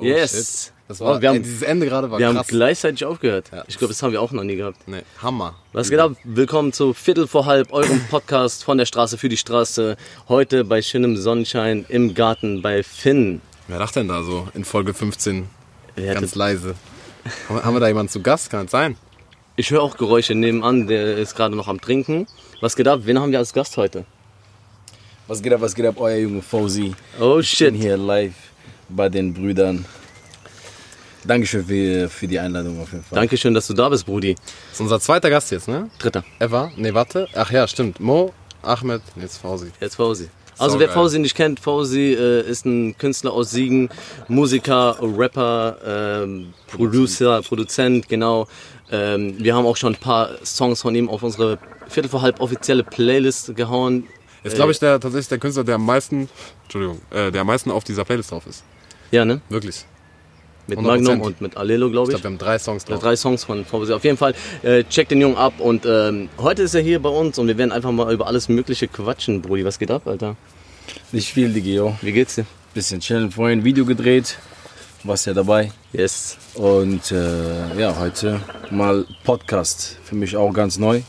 Yes. Das war, Oh, wir haben- ey, dieses Ende gerade war Wir haben krass. gleichzeitig aufgehört. Ja. Ich glaube, das haben wir auch noch nie gehabt. nee, Hammer. Was geht ab? Willkommen zu Viertel vor halb, eurem Podcast von der Straße für die Straße. Heute bei schönem Sonnenschein im Garten bei Finn. Wer lacht denn da so in Folge 15? Wer hat Ganz leise. Haben wir- haben wir da jemanden zu Gast? Kann es sein? Ich höre auch Geräusche nebenan, der ist gerade noch am Trinken. Was geht ab? Wen haben wir als Gast heute? Was geht ab, was geht ab, euer Junge Fauzi. Oh Ich bin shit. hier live bei den Brüdern. Dankeschön für, für die Einladung auf jeden Fall. Dankeschön, dass du da bist, Brudi. Das ist unser zweiter Gast jetzt, ne? Dritter. Ever? Nee, warte. Ach ja, stimmt. Mo, Ahmed, jetzt Fausi. Jetzt Fauzi. Also Sau wer geil. Fauzi nicht kennt, Fauzi äh, ist ein Künstler aus Siegen, Musiker, Rapper, ähm, Producer, Produzent, genau. Ähm, wir haben auch schon ein paar Songs von ihm auf unsere Viertel vor halb offizielle Playlist gehauen. Jetzt glaube ich der, tatsächlich der Künstler, der am meisten, Entschuldigung, äh, der am meisten auf dieser Playlist drauf ist. Ja, ne? Wirklich. Mit 100%. Magnum und mit Alelo, Ich glaube glaube, ich. wir haben drei Songs drauf. drei Songs von Fauzi. Auf jeden Fall, äh, check den Jungen ab und ähm, heute ist er hier bei uns und wir werden einfach mal über alles Mögliche quatschen, Brudi. Was geht ab, Alter? Nicht viel, Digi, yo. Wie geht's dir? Bisschen chillen, vorhin ein Video gedreht. Warst ja dabei. Yes. Und äh, ja, heute mal Podcast. Für mich auch ganz neu.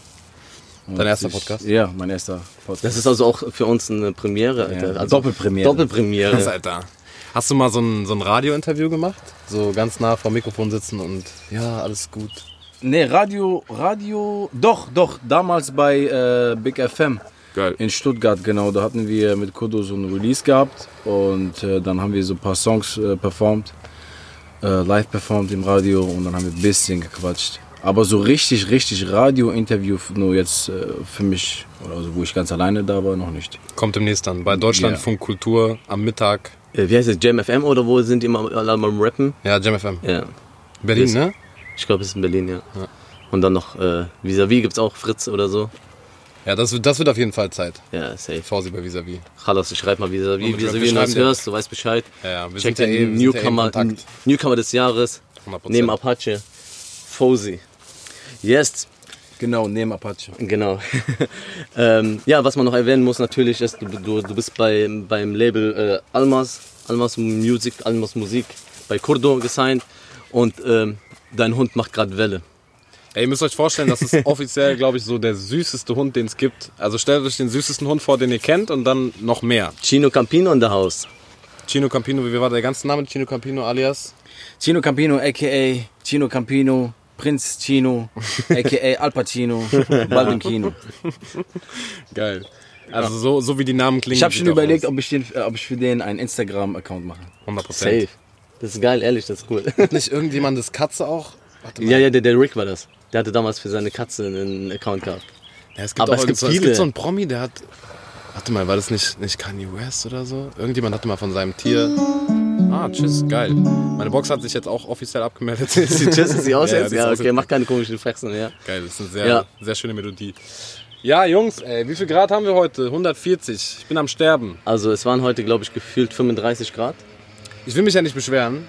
Und Dein erster ich- Podcast? Ja, mein erster Podcast. Das ist also auch für uns eine Premiere, Alter. Ja, Also Doppelpremiere. Doppelpremiere. Krass, Alter. Hast du mal so ein, so ein Radio-Interview gemacht? So ganz nah vor dem Mikrofon sitzen und ja, alles gut. Nee, Radio, Radio, doch, doch, damals bei äh, Big FM. Geil. In Stuttgart, genau. Da hatten wir mit Kudo so ein Release gehabt und äh, dann haben wir so ein paar Songs äh, performt, äh, live performt im Radio und dann haben wir ein bisschen gequatscht. Aber so richtig, richtig Radio-Interview nur jetzt äh, für mich, oder also wo ich ganz alleine da war, noch nicht. Kommt demnächst dann bei Deutschlandfunk Kultur am Mittag. Äh, Wie heißt es? Jam FM oder wo sind die mal, alle mal am Rappen? Ja, Jam FM. Ja. Berlin, Ist- ne? Ich glaube, es ist in Berlin, ja. Und dann noch äh, Vis-a-vis gibt's auch Fritz oder so. Ja, das, wird- das wird auf jeden Fall Zeit. Ja, safe. Fausi bei Vis-a-vis. Chalas, ich schreib mal wir Vis-a-vis, wenn du das hörst, du weißt Bescheid. Ja, ja, wir Check sind ja den eh- ja eh Newcomer, Kontakt. Newcomer des Jahres. 100%. Neben Apache. Fosi. Yes, Genau, neben Apache. Genau. ähm, ja, was man noch erwähnen muss natürlich ist, du, du, du bist bei, beim Label äh, Almas, Almas Music, Almas Musik bei Kurdo gesigned und ähm, dein Hund macht gerade Welle. Ey, ihr müsst euch vorstellen, das ist offiziell, glaube ich, so der süßeste Hund, den es gibt. Also stellt euch den süßesten Hund vor, den ihr kennt und dann noch mehr. Chino Campino in the house. Chino Campino, wie war der ganze Name? Chino Campino alias? Chino Campino, a.k.a. Chino Campino, Prinz Chino, a.k.a. Al Pacino, Baldancino. Geil. Also so, so wie die Namen klingen. Ich habe schon er überlegt, aus. ob ich, den, ob ich für den einen Instagram-Account mache. 100%. Safe. Das ist geil, ehrlich, das ist cool. Nicht irgendjemandes Katze auch? Warte mal. ja, ja, der, der Rick war das. Der hatte damals für seine Katze einen Account gehabt. Ja, es Aber es gibt so, es viele. gibt so einen Promi, der hat. Warte mal, war das nicht, nicht Kanye West oder so? Irgendjemand hatte mal von seinem Tier. Ah, tschüss, geil. Meine Box hat sich jetzt auch offiziell abgemeldet. Tschüss, sie aus Ja, jetzt? Ja, ist okay, mach keine komischen Flexen, ja. Geil, das ist eine sehr, Ja. sehr schöne Melodie. Ja, Jungs, ey, wie viel Grad haben wir heute? 140. Ich bin am Sterben. Also es waren heute, glaube ich, gefühlt 35 Grad. Ich will mich ja nicht beschweren.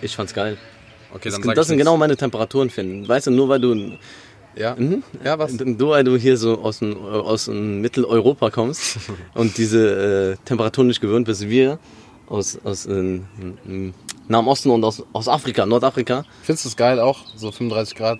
Ich fand's geil. Okay, Das, dann sag das ich sind nichts. genau meine Temperaturen finden. Weißt du, nur weil du, Ja, Mhm. ja was? nur weil du hier so aus, dem, aus dem Mitteleuropa kommst und diese äh, Temperaturen nicht gewöhnt bist, wir aus, aus äh, Nahen Osten und aus, aus Afrika, Nordafrika. Findest du es geil auch? So 35 Grad?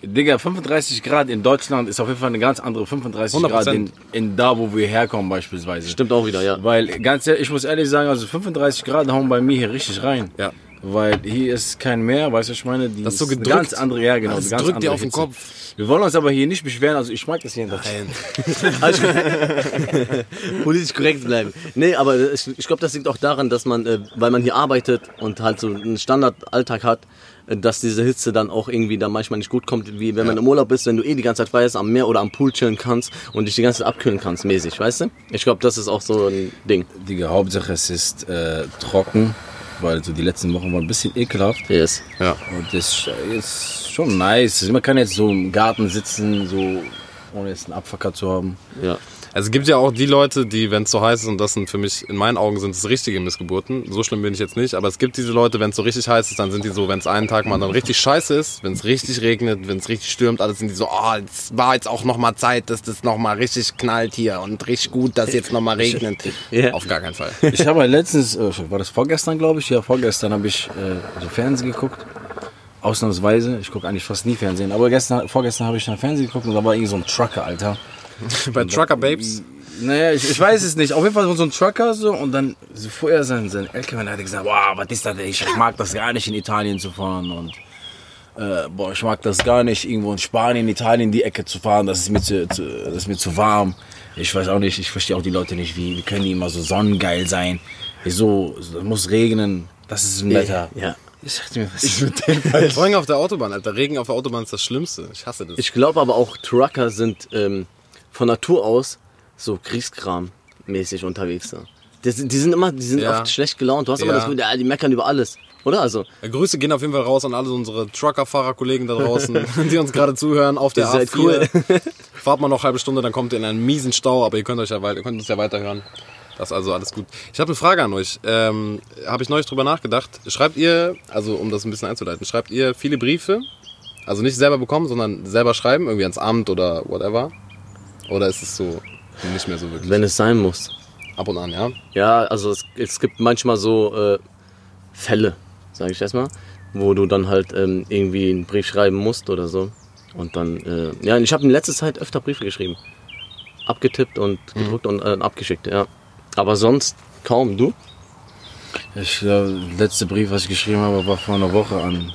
Digga, 35 Grad in Deutschland ist auf jeden Fall eine ganz andere 35 100%. Grad in, in da, wo wir herkommen beispielsweise. Stimmt auch wieder, ja. Weil ganz ehrlich, ich muss ehrlich sagen, also 35 Grad hauen bei mir hier richtig rein. Ja. Weil hier ist kein Meer, weißt du, ich meine? Die Das ist so gedrückt. ganz andere, ja genau. Das ganz drückt dir auf den Hitze. Kopf. Wir wollen uns aber hier nicht beschweren, also ich mag das hier. Nein. Also, politisch korrekt bleiben. Nee, aber ich, ich glaube, das liegt auch daran, dass man, äh, weil man hier arbeitet und halt so einen Standardalltag hat, äh, dass diese Hitze dann auch irgendwie da manchmal nicht gut kommt, wie wenn man im Urlaub ist, wenn du eh die ganze Zeit frei ist, am Meer oder am Pool chillen kannst und dich die ganze Zeit abkühlen kannst, mäßig, weißt du? Ich glaube, das ist auch so ein Ding. Digga, Hauptsache es ist äh, trocken, weil so die letzten Wochen waren ein bisschen ekelhaft. Yes. Ja. Und das ist schon nice. Man kann jetzt so im Garten sitzen, so ohne jetzt einen Abfucker zu haben. Ja. Also es gibt ja auch die Leute, die, wenn es so heiß ist, und das sind für mich, in meinen Augen sind es richtige Missgeburten. So schlimm bin ich jetzt nicht, aber es gibt diese Leute, wenn es so richtig heiß ist, dann sind die so, wenn es einen Tag mal dann richtig scheiße ist, wenn es richtig regnet, wenn es richtig stürmt, alles sind die so, oh, es war jetzt auch nochmal Zeit, dass das nochmal richtig knallt hier und richtig gut, dass jetzt nochmal regnet. Ja. Auf gar keinen Fall. Ich habe halt letztens, äh, war das vorgestern, glaube ich? Ja, vorgestern habe ich äh, so Fernsehen geguckt. Ausnahmsweise. Ich gucke eigentlich fast nie Fernsehen. Aber gestern, vorgestern habe ich dann Fernsehen geguckt und da war irgendwie so ein Trucker, Alter. Bei Trucker Babes. Naja, ich, ich weiß es nicht. Auf jeden Fall so ein Trucker so und dann so vorher sein, sein LKW und er hat gesagt, wow, was ist das denn? Ich mag das gar nicht in Italien zu fahren und äh, boah, ich mag das gar nicht irgendwo in Spanien, Italien die Ecke zu fahren. Das ist mir zu, zu, das ist mir zu warm. Ich weiß auch nicht, ich verstehe auch die Leute nicht, wie, wie können die immer so sonnengeil sein? Wieso? Es muss regnen. Das ist ein Wetter. Ja. Ich dachte mir, was ist mit dem? Vor allem auf der Autobahn, Alter. Regen auf der Autobahn ist das Schlimmste. Ich hasse das. Ich glaube aber auch, Trucker sind ähm, von Natur aus so Kriegskram-mäßig unterwegs. So. Die, sind- die sind immer, die sind Ja. oft schlecht gelaunt. Du hast immer Ja. das Gefühl, ja, die meckern über alles. Oder? Also, Ja, Grüße gehen auf jeden Fall raus an alle unsere Trucker-Fahrer-Kollegen da draußen, die uns gerade zuhören auf der seid A4. cool. Fahrt mal noch eine halbe Stunde, dann kommt ihr in einen miesen Stau, aber ihr könnt euch ja weiter, ihr könnt uns ja weiterhören. Das ist also alles gut. Ich habe eine Frage an euch. Ähm, habe ich neulich drüber nachgedacht. Schreibt ihr, also um das ein bisschen einzuleiten, schreibt ihr viele Briefe? Also nicht selber bekommen, sondern selber schreiben, irgendwie ans Amt oder whatever? Oder ist es so nicht mehr so wirklich? wenn es sein muss. Ab und an, ja? Ja, also es, es gibt manchmal so äh, Fälle, sage ich erstmal, wo du dann halt ähm, irgendwie einen Brief schreiben musst oder so. Und dann, äh, ja, ich habe in letzter Zeit öfter Briefe geschrieben. Abgetippt und gedruckt und äh, abgeschickt, ja. Aber sonst kaum. Du? Ich glaube, der letzte Brief, was ich geschrieben habe, war vor einer Woche an.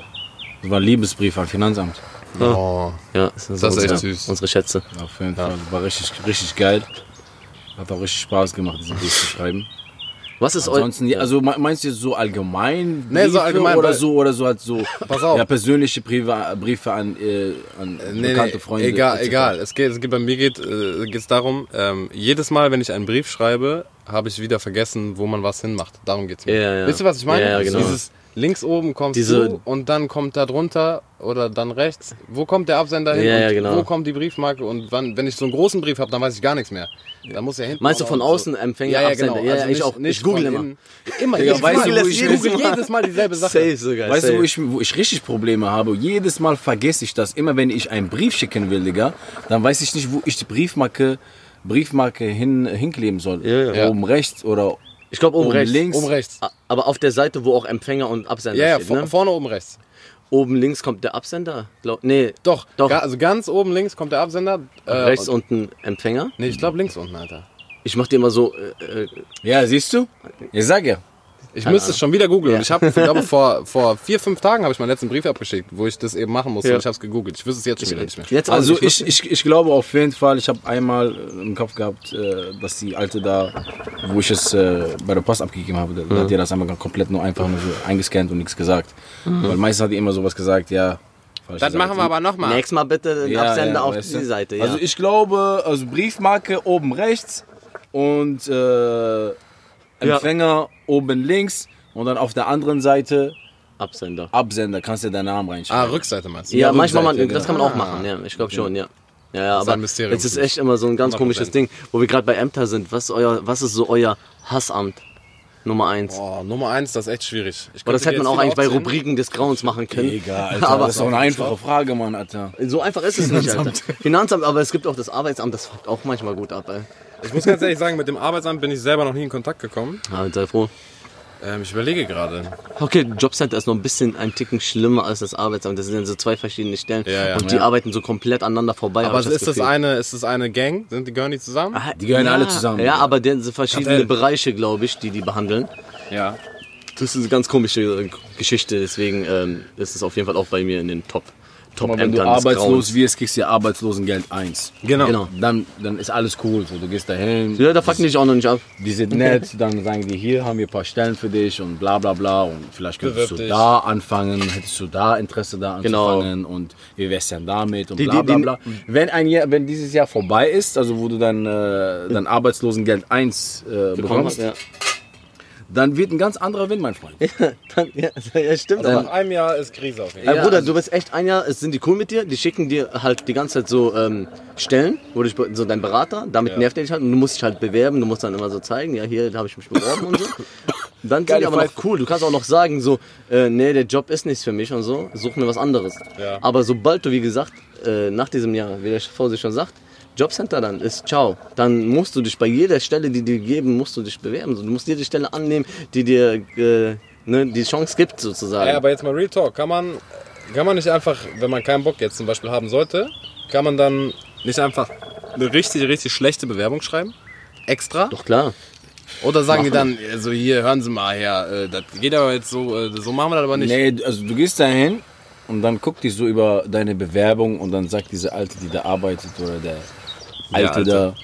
Das war ein Liebesbrief an Finanzamt. Oh. Ja, das, Das ist echt unsere, süß. unsere Schätze. Auf jeden Fall. War richtig, richtig geil. Hat auch richtig Spaß gemacht, diesen Brief zu schreiben. Was ist Ansonsten, ja, also me- meinst du jetzt so allgemein? Nee, so Briefe allgemein, Oder so, oder so halt so Pass auf. Ja, persönliche Briefe, Briefe an, äh, an Nee, bekannte nee, Freunde. egal, etc. egal. Es geht, es geht bei mir geht äh, geht's darum, ähm, jedes Mal, wenn ich einen Brief schreibe, habe ich wieder vergessen, wo man was hinmacht. Darum geht's mir. Ja, ja. Wisst ihr, was ich meine? Ja, ja, genau. Dieses links oben kommt Diese- du und dann kommt da drunter oder dann rechts. Wo kommt der Absender hin? Ja, ja, und genau. Wo kommt die Briefmarke? Und wann, wenn ich so einen großen Brief habe, dann weiß ich gar nichts mehr. Da muss ja hinten. Meinst du von außen so. Empfänger, ja, ja, Absender? genau. Ja, Also ja, ich nicht- auch. Nicht Ich google immer. innen. Immer. Jedes weißt Mal. du, wo ich google jedes Mal dieselbe Sache. Safe sogar. Weißt du, safe. wo ich, wo ich richtig Probleme habe? Jedes Mal vergesse ich das. Immer wenn ich einen Brief schicken will, Digga, dann weiß ich nicht, wo ich die Briefmarke, Briefmarke hin, hinkleben soll. Ja, ja. Oben rechts oder Ich glaube oben, oben rechts. links. Oben rechts. A- Aber auf der Seite, wo auch Empfänger und Absender Ja, ja, steht. vor, Ne? vorne oben rechts. Oben links kommt der Absender. Glaub, nee, Doch, Doch. Ga, also ganz oben links kommt der Absender. Äh, rechts und, unten Empfänger. Nee, ich glaube links unten, Alter. Ich mach dir immer so, äh, äh, Ja, siehst du? Ich sag ja. Ich müsste es schon wieder googeln. Und ich habe, ich glaube, vor, vor vier, fünf Tagen habe ich meinen letzten Brief abgeschickt, wo ich das eben machen musste. Ja. Und ich habe es gegoogelt. Ich wüsste es jetzt schon wieder nicht mehr. jetzt Also ich, ich, ich glaube auf jeden Fall, ich habe einmal äh, im Kopf gehabt, äh, dass die alte da, wo ich es äh, bei der Post abgegeben habe, da hat die das einmal komplett nur einfach nur so eingescannt und nichts gesagt. Weil meistens hat die immer sowas gesagt, ja. Das machen Seite. wir aber nochmal. Nächstes Mal bitte den Ja, Absender ja, auf weißt die du? Seite. Ja. Also ich glaube, also Briefmarke oben rechts und äh, Empfänger oben links und dann auf der anderen Seite Absender. Absender, kannst du deinen Namen Ah, reinschreiben. Rückseite meinst du? Ja, Ja, manchmal, man, Rückseite, das kann man auch genau. machen, ja. Ich glaube schon, ja. Ja, ja, ist aber ein Mysterium es ist echt immer so ein ganz 100%. komisches Ding, wo wir gerade bei Ämter sind. Was ist, euer, was ist so euer Hassamt Nummer eins? Boah, Nummer eins, das ist echt schwierig. Ich Aber das hätte man auch eigentlich bei. Rubriken des Grauens machen können. Egal, Alter, aber das ist doch eine einfache Frage, Mann, Alter. so einfach ist es nicht, Alter. Finanzamt, aber es gibt auch das Arbeitsamt, das fuckt auch manchmal gut ab, ey. Ich muss ganz ehrlich sagen, mit dem Arbeitsamt bin ich selber noch nie in Kontakt gekommen. Ja, sei froh. Ähm, ich überlege gerade. Okay, Jobcenter ist noch ein bisschen ein Ticken schlimmer als das Arbeitsamt. Das sind ja so zwei verschiedene Stellen. Ja, ja. und die Ja. arbeiten so komplett aneinander vorbei. Aber ist das Gefühl. eine, ist das eine Gang? Sind die gehören die zusammen? Ah, Die gehören ja, alle zusammen. Ja, aber der sind verschiedene Kartell. Bereiche, glaube ich, die die behandeln. Ja. Das ist eine ganz komische Geschichte, deswegen ähm, ist es auf jeden Fall auch bei mir in den Top, Top Aber wenn du arbeitslos wirst, kriegst du ja Arbeitslosengeld 1. Genau. Genau. Dann, dann ist alles cool. So, du gehst dahin, Ja, da fucken die dich auch noch nicht ab. die sind nett, dann sagen die, hier haben wir ein paar Stellen für dich und bla bla bla und vielleicht könntest du dich. da anfangen, hättest du da Interesse da Genau. anzufangen und wie wär's denn damit und Die- bla die- bla die- bla. Wenn, ein Jahr, wenn dieses Jahr vorbei ist, also wo du dann äh, dein Arbeitslosengeld 1 äh, Bekommen bekommst, hast, ja. Dann wird ein ganz anderer Wind, mein Freund. Dann, ja, ja, stimmt. Nach aber, einem Jahr ist Krise auf jeden Fall. Bruder, du bist echt ein Jahr, es sind die cool mit dir, die schicken dir halt die ganze Zeit so ähm, Stellen, wo du dich, so dein Berater, damit Ja. nervt er dich halt und du musst dich halt bewerben, du musst dann immer so zeigen, ja, hier habe ich mich beworben und so. Dann sind die aber noch cool, du kannst auch noch sagen, so, äh, nee, der Job ist nichts für mich und so, such mir was anderes. Ja. Aber sobald du, wie gesagt, äh, nach diesem Jahr, wie der Vorsicht schon sagt, Jobcenter dann ist ciao. Dann musst du dich bei jeder Stelle, die dir geben, musst du dich bewerben. Du musst jede Stelle annehmen, die dir äh, ne, die Chance gibt, sozusagen. Ja, aber jetzt mal Real Talk. Kann man, kann man nicht einfach, wenn man keinen Bock jetzt zum Beispiel haben sollte, kann man dann nicht einfach eine richtig, richtig schlechte Bewerbung schreiben? Extra? Doch klar. Oder sagen die dann, also hier, hören Sie mal her, äh, das geht aber jetzt so, äh, so machen wir das aber nicht. Nee, also du gehst dahin und dann guckt die so über deine Bewerbung und dann sagt diese Alte, die da arbeitet oder der Alte, Alte. da,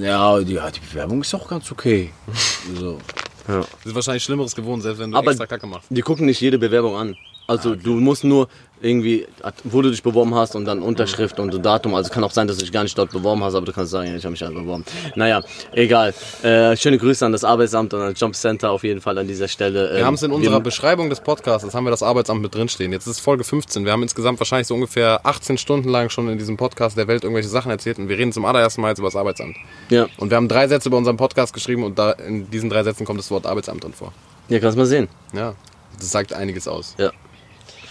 ja die, ja, die Bewerbung ist auch ganz okay. so. Das ist wahrscheinlich Schlimmeres gewohnt, selbst wenn du Aber- extra Kacke machst. Die gucken nicht jede Bewerbung an. Also du musst nur irgendwie, wo du dich beworben hast und dann Unterschrift und Datum. Also kann auch sein, dass du dich gar nicht dort beworben hast, aber du kannst sagen, ich habe mich halt beworben. Naja, egal. Äh, schöne Grüße an das Arbeitsamt und an das Jobcenter auf jeden Fall an dieser Stelle. Wir haben es in unserer Beschreibung des Podcasts, haben wir das Arbeitsamt mit drinstehen. Jetzt ist Folge 15. Wir haben insgesamt wahrscheinlich so ungefähr 18 Stunden lang schon in diesem Podcast der Welt irgendwelche Sachen erzählt und wir reden zum allerersten Mal jetzt über das Arbeitsamt. Ja, Und wir haben drei Sätze über unseren Podcast geschrieben und da in diesen drei Sätzen kommt das Wort Arbeitsamt drin vor. ja, kannst mal sehen. Ja, das sagt einiges aus. Ja.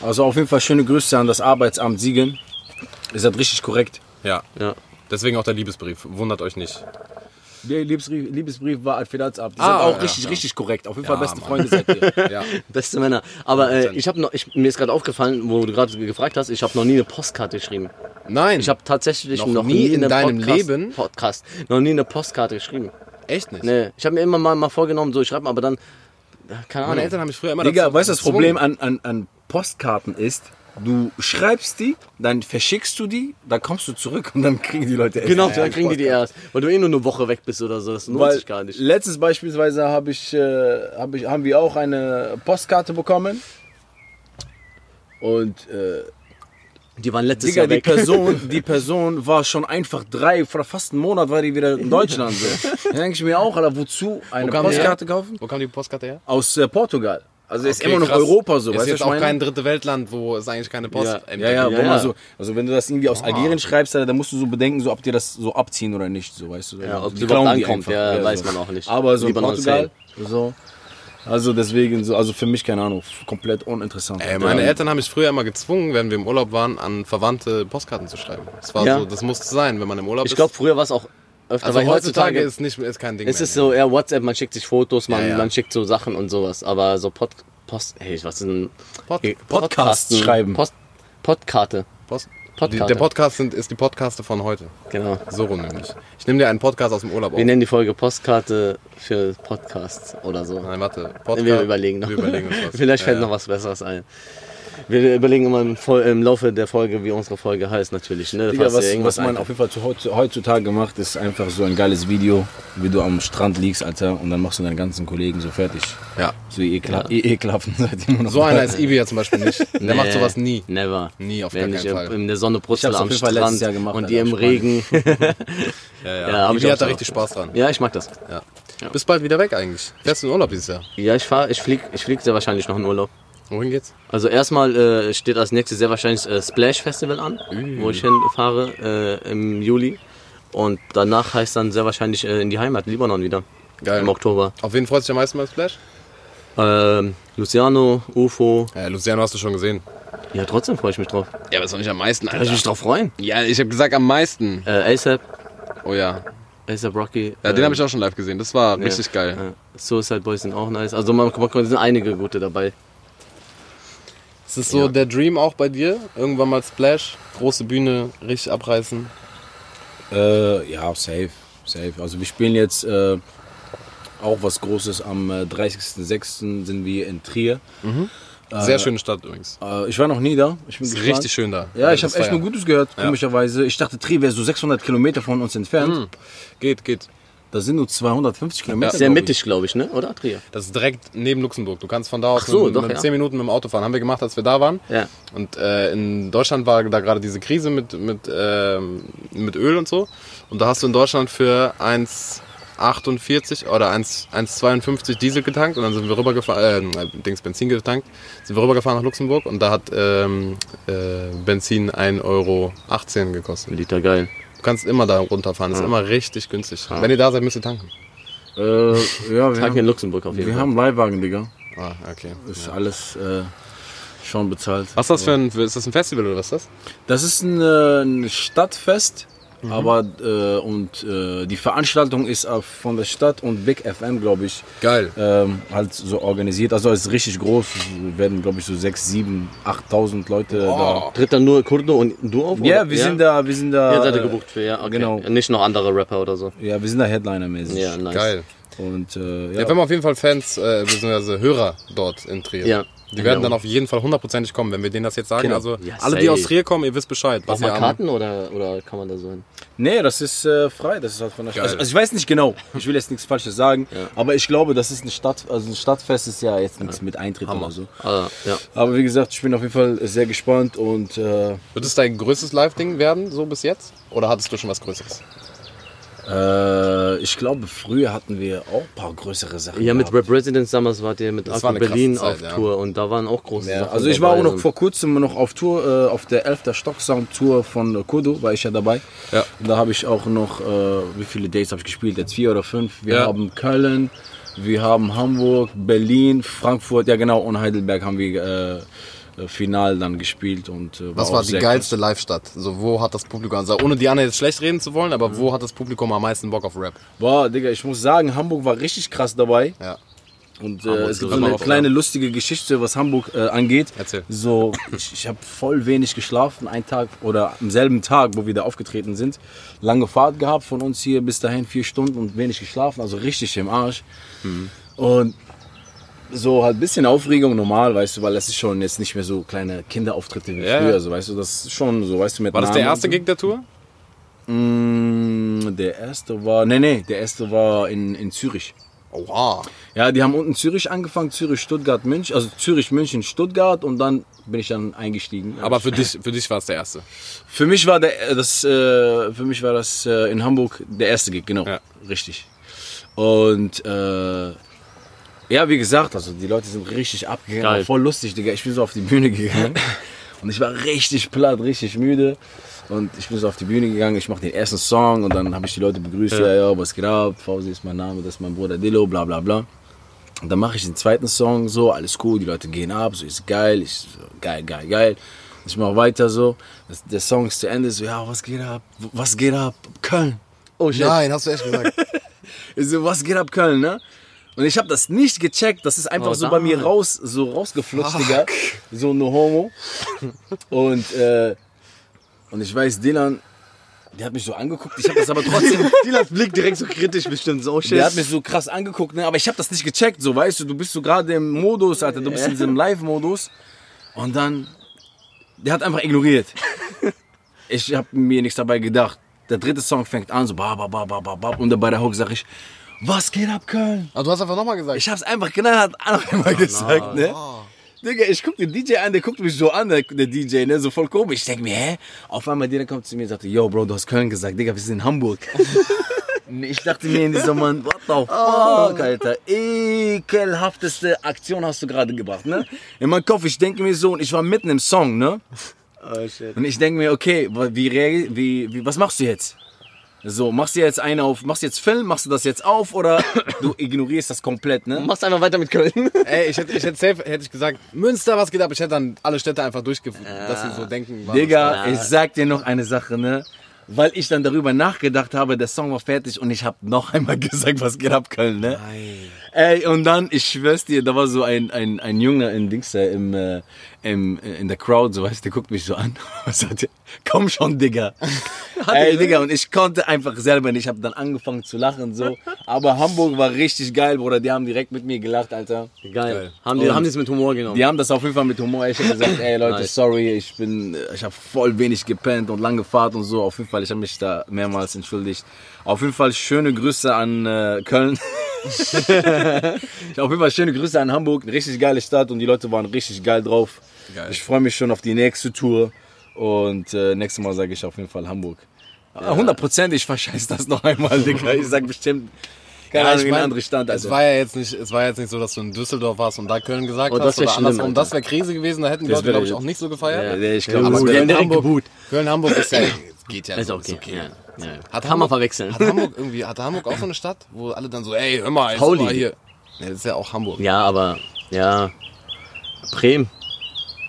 Also auf jeden Fall schöne Grüße an das Arbeitsamt Siegen. Ist das richtig korrekt? Ja, Ja. deswegen auch der Liebesbrief. Wundert euch nicht. Der Liebesbrief, Liebesbrief war als Finanzamt. Die Ah, sind auch ja, richtig, ja. richtig korrekt. Auf jeden Ja, Fall beste Mann. Freunde seid ihr. Ja. Beste Männer. Aber äh, 100%. ich habe noch, ich, mir ist gerade aufgefallen, wo du gerade gefragt hast, ich habe noch nie eine Postkarte geschrieben. Nein, Ich habe tatsächlich Noch noch, nie nie in einem deinem Podcast, Leben? Podcast noch nie eine Postkarte geschrieben. echt nicht. Nee, ich habe mir immer mal, mal vorgenommen, so ich schreibe, aber dann ja, keine Ahnung. Meine Eltern haben mich früher immer Digga, dazu weißt du, das. Problem an, an, an Postkarten ist, du schreibst die, dann verschickst du die, dann kommst du zurück und dann kriegen die Leute erst Genau, dann kriegen die die erst, weil du eh nur eine Woche weg bist oder so. Das lohnt Weil sich gar nicht. letztens beispielsweise habe ich, äh, hab ich, haben wir auch eine Postkarte bekommen. Und äh, Die waren letztes Digga, Jahr die weg. Person, die Person war schon einfach drei, oder fast einen Monat war die wieder in Deutschland. So. Dann denke ich mir auch, Alter, wozu eine die Postkarte kaufen? Wo kam die Postkarte her? Aus äh, Portugal. Also ist Okay, immer noch krass. Europa so, Ist weißt du, jetzt auch meine? kein dritte Weltland, wo es eigentlich keine Post Ja, Ja, ja, Ja, man ja. so, also wenn du das irgendwie aus Algerien schreibst, Alter, dann musst du so bedenken, so ob die das so abziehen oder nicht, so weißt du. Ja, ob Die die ankommt, einfach, ja, weiß so. man auch nicht. Aber so in Libanon Portugal, so. Also deswegen so, also für mich keine Ahnung, komplett uninteressant. Ey, meine Ja. Eltern haben mich früher immer gezwungen, wenn wir im Urlaub waren, an Verwandte Postkarten zu schreiben. Das war Ja. so, das musste sein, wenn man im Urlaub Ich ist. glaube, früher war es auch öfter, also weil heutzutage ist nicht ist kein Ding es mehr. ist so, ja, WhatsApp, man schickt sich Fotos, man, Ja, ja. man schickt so Sachen und sowas. Aber so Pod, Post, hey, was ist denn Pod, Podcasts Podcasten- schreiben. Post, Podkarte, Post, Podkarte. der Podcast sind, ist die Podcaste von heute. genau. So rum nämlich. Ich nehme dir einen Podcast aus dem Urlaub auf. Wir nennen die Folge Postkarte für Podcasts oder so. Nein, warte. Podcast. Wir überlegen noch. Wir überlegen uns was. Vielleicht fällt Ja, ja. noch was Besseres ein. Wir überlegen immer im, Vol- im Laufe der Folge, wie unsere Folge heißt, natürlich. Ne? Digga, was, was man einfällt. auf jeden Fall zu, heut- heutzutage macht, ist einfach so ein geiles Video, wie du am Strand liegst, Alter, und dann machst du deinen ganzen Kollegen so fertig. Ja. So ihr Ekla seid immer noch So einer ist Ibi ja zum Beispiel nicht. Der Nee, macht sowas nie. Never. Nie, auf Wenn gar ich keinen Fall. in der Sonne auf am jeden Fall letztes Strand Jahr gemacht, und ihr im Regen. Ja, ja. Ja, Ibi hat da richtig Spaß dran. ja, ich mag das. Ja. Bist bald wieder weg eigentlich. Fährst du in Urlaub dieses Jahr? Ja, ich fahr, ich flieg, ich flieg sehr wahrscheinlich noch in Urlaub. Wohin geht's? Also erstmal äh, steht als nächstes sehr wahrscheinlich das äh, Splash Festival an, wo ich hinfahre äh, im Juli. Und danach heißt dann sehr wahrscheinlich äh, in die Heimat, Libanon wieder. Geil. Im Oktober. Auf wen freut sich am meisten beim Splash? Ähm, Luciano, UFO. Ja, Luciano hast du schon gesehen. Ja, trotzdem freue ich mich drauf. Ja, aber ist doch nicht am meisten, Kann ich mich drauf freuen. Ja, ich habe gesagt am meisten. Äh, ASAP, Oh ja. ASAP Rocky. Ja, den ähm, habe ich auch schon live gesehen. Das war ja, richtig geil. ja. Suicide Boys sind auch nice. Also man, man, es sind einige gute dabei. Ist das so der Dream auch bei dir? Irgendwann mal Splash, große Bühne, richtig abreißen. Äh, ja, safe, safe. Also wir spielen jetzt äh, auch was Großes. Am äh, 30.06. sind wir in Trier. Sehr schöne Stadt übrigens. Äh, ich war noch nie da. Ich bin richtig schön da. Ja, ich habe echt nur Gutes gehört, komischerweise. Ich dachte, Trier wäre so 600 Kilometer von uns entfernt. Geht, geht. Das sind nur 250 Kilometer. Sehr glaub ich. mittig, glaube ich, ne? Oder? Trier. Das ist direkt neben Luxemburg. Du kannst von da aus Ach so, mit, doch, mit ja. 10 Minuten mit dem Auto fahren. Haben wir gemacht, als wir da waren. Ja. Und äh, in Deutschland war da gerade diese Krise mit, mit, ähm, mit Öl und so. Und da hast du in Deutschland für 1, 1,48 oder 1 1,52 Diesel getankt und dann sind wir rübergefahren, äh, Dings Benzin getankt, sind wir rübergefahren nach Luxemburg und da hat ähm, äh, Benzin 1,18 Euro gekostet. Liter geil. Du kannst immer da runterfahren, ist immer richtig günstig. Wenn ihr da seid, müsst ihr tanken. Äh, ja, wir, Tag in haben, Luxemburg auf jeden wir Fall. haben Leihwagen, Digga. Ah, okay. Ist alles äh, schon bezahlt. Was ist das für ein, ist das ein Festival oder was ist das? Das ist ein, äh, ein Stadtfest, Mhm. aber äh, und äh, die Veranstaltung ist auch von der Stadt und Big FM, glaube ich, Geil. ähm, halt so organisiert. Also es ist richtig groß. Es werden, glaube ich, so 6, 7, 8.000 Leute Tritt dann nur Kurdo und du auf? da. Ja, wir sind da, wir sind da. Ihr seid ihr äh, gebucht für, ja, okay. genau. Nicht noch andere Rapper oder so. Ja, wir sind da Headliner-mäßig. Ja, nice. Geil. Und äh, Ja, ja, wir haben auf jeden Fall Fans, äh, beziehungsweise Hörer dort in Trier. Ja. Die werden Genau. dann auf jeden Fall hundertprozentig kommen, wenn wir denen das jetzt sagen. Genau. Also Ja, alle, die aus Trier kommen, ihr wisst Bescheid. Braucht man Karten oder, oder kann man da so hin? nee, das ist äh, frei. Das ist halt von der Stadt. Also, also ich weiß nicht genau. Ich will jetzt nichts Falsches sagen. Ja. Aber ich glaube, das ist eine Stadt. Also ein Stadtfest ist ja jetzt nichts mit Eintritt Hammer. oder so. Ja. Aber wie gesagt, ich bin auf jeden Fall sehr gespannt und äh, Wird es dein größtes Live-Ding werden, so bis jetzt? Oder hattest du schon was Größeres? Äh, ich glaube, früher hatten wir auch ein paar größere Sachen. Ja, mit gehabt. Rap Residence damals wart ihr mit krasse Berlin Zeit, auf ja. Tour und da waren auch große Ja, Sachen also ich war auch noch vor kurzem noch auf Tour, äh, auf der 11. Stocksound Tour von Kudo, war ich ja dabei. Ja. Und da habe ich auch noch, äh, wie viele Dates habe ich gespielt? Jetzt vier oder fünf. Wir Ja. haben Köln, wir haben Hamburg, Berlin, Frankfurt, ja genau, und Heidelberg haben wir äh, final dann gespielt. Und, äh, Was war die geilste Live-Stadt? So, wo hat das Publikum, also ohne Diana jetzt schlecht reden zu wollen, aber wo hat das Publikum am meisten Bock auf Rap? Boah, Digga, ich muss sagen, Hamburg war richtig krass dabei. Ja. Und äh, es gibt so eine kleine lustige Geschichte, was Hamburg äh, angeht. Erzähl. So, ich, ich habe voll wenig geschlafen, einen Tag oder am selben Tag, wo wir da aufgetreten sind. Lange Fahrt gehabt von uns hier bis dahin, vier Stunden und wenig geschlafen, also richtig im Arsch. Und so halt ein bisschen Aufregung normal, weißt du, weil das ist schon jetzt nicht mehr so kleine Kinderauftritte wie Ja, früher, ja. so weißt du, das ist schon so, weißt du, mit War das der Namen erste. Gig der Tour? Mm, Der erste war, nee, nee, der erste war in, in Zürich. Oha. Ja, die haben unten Zürich angefangen, Zürich, Stuttgart, München, also Zürich, München, Stuttgart und dann bin ich dann eingestiegen. Aber für dich, für dich war es der erste. für mich war der, das, äh, für mich war das äh, in Hamburg der erste Gig, genau, Ja. richtig. Und äh, ja, wie gesagt, also die Leute sind richtig abgegangen, Geil. voll lustig, Digga. Ich bin so auf die Bühne gegangen und ich war richtig platt, richtig müde. Und ich bin so auf die Bühne gegangen, ich mache den ersten Song und dann habe ich die Leute begrüßt, ja, ja, was geht ab, Fausi ist mein Name, das ist mein Bruder Dillo, bla bla bla. Und dann mache ich den zweiten Song so, alles cool, die Leute gehen ab, so ist geil, ich so, geil, geil, geil. Ich mache weiter so, das, der Song ist zu Ende, so, ja, was geht ab, was geht ab, Köln. Oh shit. Nein, hast du echt gesagt. Ich so, was geht ab, Köln, ne? Und ich habe das nicht gecheckt, das ist einfach Oh, so bei mir raus, so rausgeflutscht, Digga. So no homo. Und, äh, und ich weiß, Dylan, der hat mich so angeguckt, ich habe das aber trotzdem, Dilans Blick direkt so kritisch bestimmt. So, oh shit. der hat mich so krass angeguckt, ne? aber ich habe das nicht gecheckt, so weißt du, du bist so gerade im Modus, Alter, du bist in diesem Live-Modus und dann, der hat einfach ignoriert. Ich habe mir nichts dabei gedacht. Der dritte Song fängt an, so ba, ba, ba, ba, ba, ba, und dann bei der Hook sag ich, was geht ab, Köln? Aber du hast einfach nochmal gesagt. Ich hab's einfach knallhart noch einmal gesagt, ne? Digga, ich guck den DJ an, der guckt mich so an, der, der DJ, ne? So voll komisch. Ich denk mir, hä? Auf einmal der kommt zu mir und sagt, yo, Bro, du hast Köln gesagt. Digga, wir sind in Hamburg. ich dachte mir in dieser Mann, what the fuck, Alter? Ekelhafteste Aktion hast du gerade gebracht, ne? In meinem Kopf, ich denke mir so, und ich war mitten im Song, ne? Oh shit. Und ich denke mir, okay, wie, wie, wie, was machst du jetzt? So, machst du jetzt einen auf, machst du jetzt Film, machst du das jetzt auf oder du ignorierst das komplett, ne? Machst einfach weiter mit Köln. Ey, ich hätte, ich hätte safe, hätte ich gesagt, Münster, was geht ab? Ich hätte dann alle Städte einfach durchgeführt, dass sie so denken. Digga, Ja. ich sag dir noch eine Sache, ne? Weil ich dann darüber nachgedacht habe, der Song war fertig und ich habe noch einmal gesagt, was geht ab, Köln, ne? Ey, und dann, ich schwör's dir, da war so ein, ein, ein Junge in Dings da im, äh, im, in der Crowd, so weißt du, der guckt mich so an und sagt, komm schon, Digga. Ey, Digga, und ich konnte einfach selber nicht, ich habe dann angefangen zu lachen, so. Aber Hamburg war richtig geil, Bruder, die haben direkt mit mir gelacht, Alter. Geil. Geil. Haben die Und- haben die es mit Humor genommen. Die haben das auf jeden Fall mit Humor. Ich habe gesagt, ey Leute, Nice. sorry, ich bin, ich habe voll wenig gepennt und lange Fahrt und so. Auf jeden Fall, ich habe mich da mehrmals entschuldigt. Auf jeden Fall schöne Grüße an äh, Köln. auf jeden Fall schöne Grüße an Hamburg. Eine richtig geile Stadt und die Leute waren richtig geil drauf. Geil. Ich freue mich schon auf die nächste Tour und äh, nächstes Mal sage ich auf jeden Fall Hamburg. Hundertprozentig verscheiß das noch einmal, Digga. Ich sag bestimmt Keine Ja, Ahnung, ich mein, anderer Stand. es Also. war ja jetzt nicht, es war jetzt nicht so, dass du in Düsseldorf warst und da Köln gesagt Oh, hast oder schlimm, andersrum. Das wäre Krise gewesen, da hätten die Leute, glaube ich, auch nicht so gefeiert. Ja, ich glaube, Ja, das gut, wäre- die haben direkt Hamburg, geboot. Köln, Hamburg ist ja, geht ja, Ist so, okay. ist okay. Ja, ja. Hat Hamburg- verwechseln. Hat Hamburg irgendwie, hat Hamburg auch so eine Stadt, wo alle dann so, ey, hör mal, jetzt Pauli. hier. Ja, das ist ja auch Hamburg. Ja, aber ja. Bremen.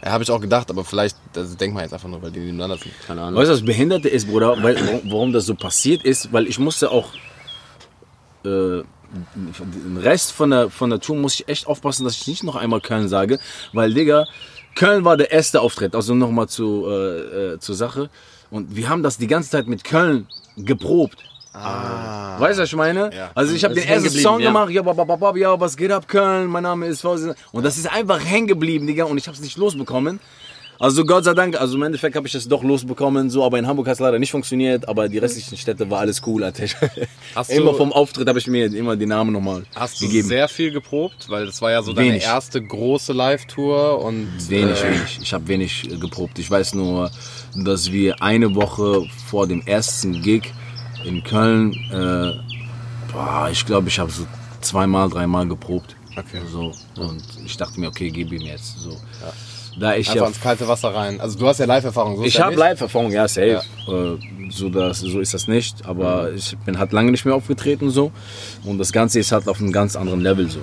Ja, habe ich auch gedacht, aber vielleicht, das denkt man jetzt einfach nur, weil die nebeneinander sind. Keine Ahnung. Weißt du, was Behinderte ist, Bruder? Weil, warum- das so passiert ist? Weil ich musste auch äh, den Rest von der, von der Tour muss ich echt aufpassen, dass ich nicht noch einmal Köln sage. Weil, Digga, Köln war der erste Auftritt. Also nochmal zu, äh, äh, zur Sache. Und wir haben das die ganze Zeit mit Köln geprobt. Ah. Weißt du, was ich meine? Ja. Also ich habe Das den ersten Song geblieben, gemacht, ja, bababab, ja, was geht ab, Köln, mein Name ist Fauzi. Und das ist einfach hängen geblieben, Digga, und ich habe es nicht losbekommen. Also Gott sei Dank, also im Endeffekt habe ich es doch losbekommen, so, aber in Hamburg hat es leider nicht funktioniert, aber die restlichen Städte war alles cool, Alter. Hast immer du- vom Auftritt habe ich mir immer die Namen nochmal Hast du gegeben. sehr viel geprobt? Weil das war ja so deine Wenig. erste große Live-Tour und Wenig, äh, wenig. Ich habe wenig äh, geprobt. Ich weiß nur, dass wir eine Woche vor dem ersten Gig in Köln, äh, boah, ich glaube, ich habe so zweimal, dreimal geprobt. Okay. So, und ich dachte mir, okay, gib ihm jetzt. So. Da ich einfach ja, ins kalte Wasser rein. Also du hast ja Live-Erfahrung. So ich ja habe. Live-Erfahrung, ja, safe. Äh, so, das, so ist das nicht. Aber ich bin halt lange nicht mehr aufgetreten so. Und das Ganze ist halt auf einem ganz anderen Level so.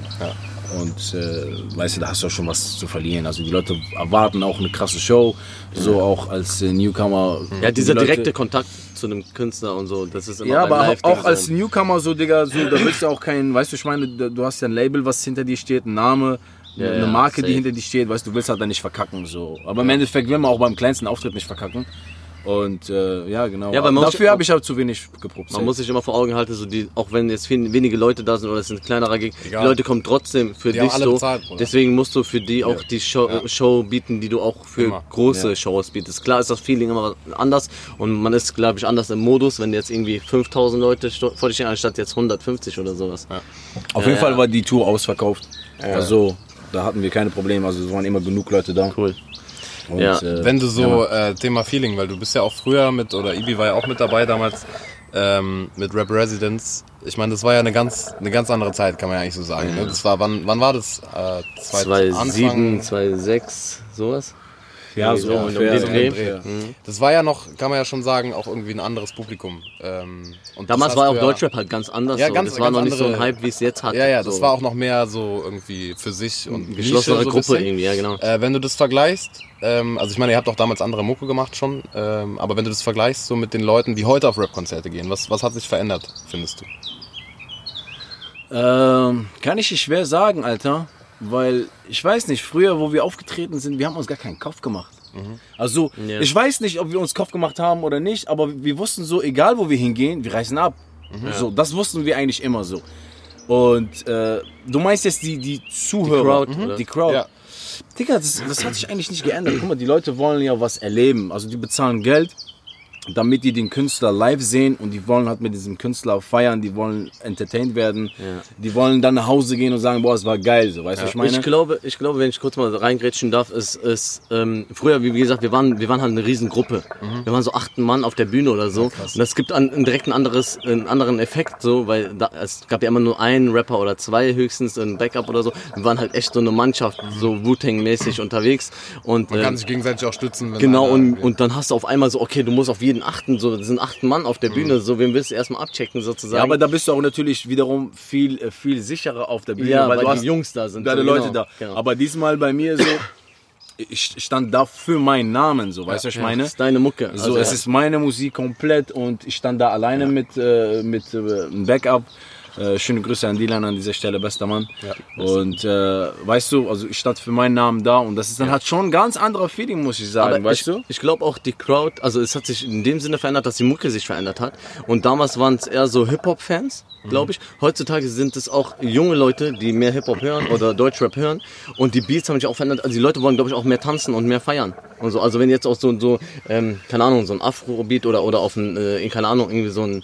Und äh, weißt du, da hast du auch schon was zu verlieren. Also die Leute erwarten auch eine krasse Show. So auch als äh, Newcomer. Ja, dieser Die Leute- direkte Kontakt zu einem Künstler und so, das ist immer Ja, aber auch, als Newcomer so, Digga, so, da willst du auch kein, weißt du, ich meine, du hast ja ein Label, was hinter dir steht, ein Name, Ja, eine Marke, die safe. hinter dir steht, weißt du, du willst halt dann nicht verkacken, so. Aber im Endeffekt will man auch beim kleinsten Auftritt nicht verkacken. Und äh, ja, genau. Ja, muss- Dafür habe ich halt zu wenig geprobt. Man muss sich immer vor Augen halten, so die, auch wenn jetzt viel, wenige Leute da sind oder es ist ein kleinerer Gig, Egal. die Leute kommen trotzdem für Die dich so. bezahlt. Deswegen musst du für die auch die Show, Show bieten, die du auch für Immer. große Shows bietest. Klar ist das Feeling immer anders und man ist, glaube ich, anders im Modus, wenn jetzt irgendwie 5000 Leute vor dir stehen, anstatt jetzt 150 oder sowas. Auf jeden Ja, Fall ja. war die Tour ausverkauft. Also, da hatten wir keine Probleme, also es waren immer genug Leute da. Cool. Und, Ja. äh, Wenn du so äh, Thema Feeling, weil du bist ja auch früher mit, oder Ibi war ja auch mit dabei damals, ähm, mit Rap Residence. Ich meine, das war ja eine ganz, eine ganz andere Zeit, kann man ja eigentlich so sagen. Ne? Das war, wann, wann war das? Äh, zwei- 2007, Anfang- 2006, sowas. Ja, so Ja, ungefähr. so Dreh. ungefähr. Das war ja noch, kann man ja schon sagen, auch irgendwie ein anderes Publikum. Ähm, und Damals das war auch ja- Deutschrap halt ganz anders. Ja, so. ganz- das war ganz noch nicht so ein andere- Hype, wie es jetzt hat. Ja, ja, das so. war auch noch mehr so irgendwie für sich und geschlossene Nische so ein Gruppe irgendwie, ja genau. Äh, wenn du das vergleichst, ähm, also ich meine, ihr habt auch damals andere Mucke gemacht schon, ähm, aber wenn du das vergleichst so mit den Leuten, die heute auf Rap-Konzerte gehen, was, was hat sich verändert, findest du? Ähm, kann ich dir schwer sagen, Alter. Weil ich weiß nicht, früher, wo wir aufgetreten sind, wir haben uns gar keinen Kopf gemacht. Also, Ja. ich weiß nicht, ob wir uns Kopf gemacht haben oder nicht, aber wir wussten so, egal wo wir hingehen, wir reisen ab. So, das wussten wir eigentlich immer so. Und äh, du meinst jetzt die, die Zuhörer, Die Crowd, oder? die Crowd. Ja. Digga, das, das hat sich eigentlich nicht geändert. Guck mal, die Leute wollen ja was erleben. Also die bezahlen Geld, damit die den Künstler live sehen und die wollen halt mit diesem Künstler feiern, die wollen entertained werden. Die wollen dann nach Hause gehen und sagen, boah, es war geil, so, weißt du, was ich meine? Ich glaube, ich glaube, wenn ich kurz mal reingrätschen darf, ist, ist ähm, früher, wie gesagt, wir waren, wir waren halt eine Riesengruppe. Wir waren so acht Mann auf der Bühne oder so. und das gibt an, direkt ein anderes, einen anderen Effekt, so, weil da, es gab ja immer nur einen Rapper oder zwei höchstens, ein Backup oder so. Wir waren halt echt so eine Mannschaft, so Wu-Tang-mäßig unterwegs. Und, Man ähm, kann sich gegenseitig auch stützen. Genau, und, und dann hast du auf einmal so, okay, du musst auf jeden achten, so, das sind acht Mann auf der Bühne, so, wen willst du erstmal abchecken, sozusagen. ja, aber da bist du auch natürlich wiederum viel, äh, viel sicherer auf der Bühne, Ja, weil, weil du die hast Jungs da sind, deine so, Leute genau, da. genau. Aber diesmal bei mir so, ich stand da für meinen Namen, so, weißt du, was ich meine? Das ist deine Mucke. So, Also, es ist meine Musik komplett und ich stand da alleine mit, äh, mit äh, einem Backup. Äh, schöne Grüße an Dylan an dieser Stelle, bester Mann. Und äh, weißt du, also ich stand für meinen Namen da und das ist dann halt schon ein ganz anderer Feeling, muss ich sagen, Aber weißt ich, du? ich glaube auch die Crowd, also es hat sich in dem Sinne verändert, dass die Mucke sich verändert hat. Und damals waren es eher so Hip-Hop-Fans, glaube ich. Heutzutage sind es auch junge Leute, die mehr Hip-Hop hören oder Deutschrap hören. Und die Beats haben sich auch verändert. Also die Leute wollen, glaube ich, auch mehr tanzen und mehr feiern. Und so. Also wenn jetzt auch so, so ähm, keine Ahnung, so ein Afro-Beat oder, oder auf ein, äh, keine Ahnung, irgendwie so ein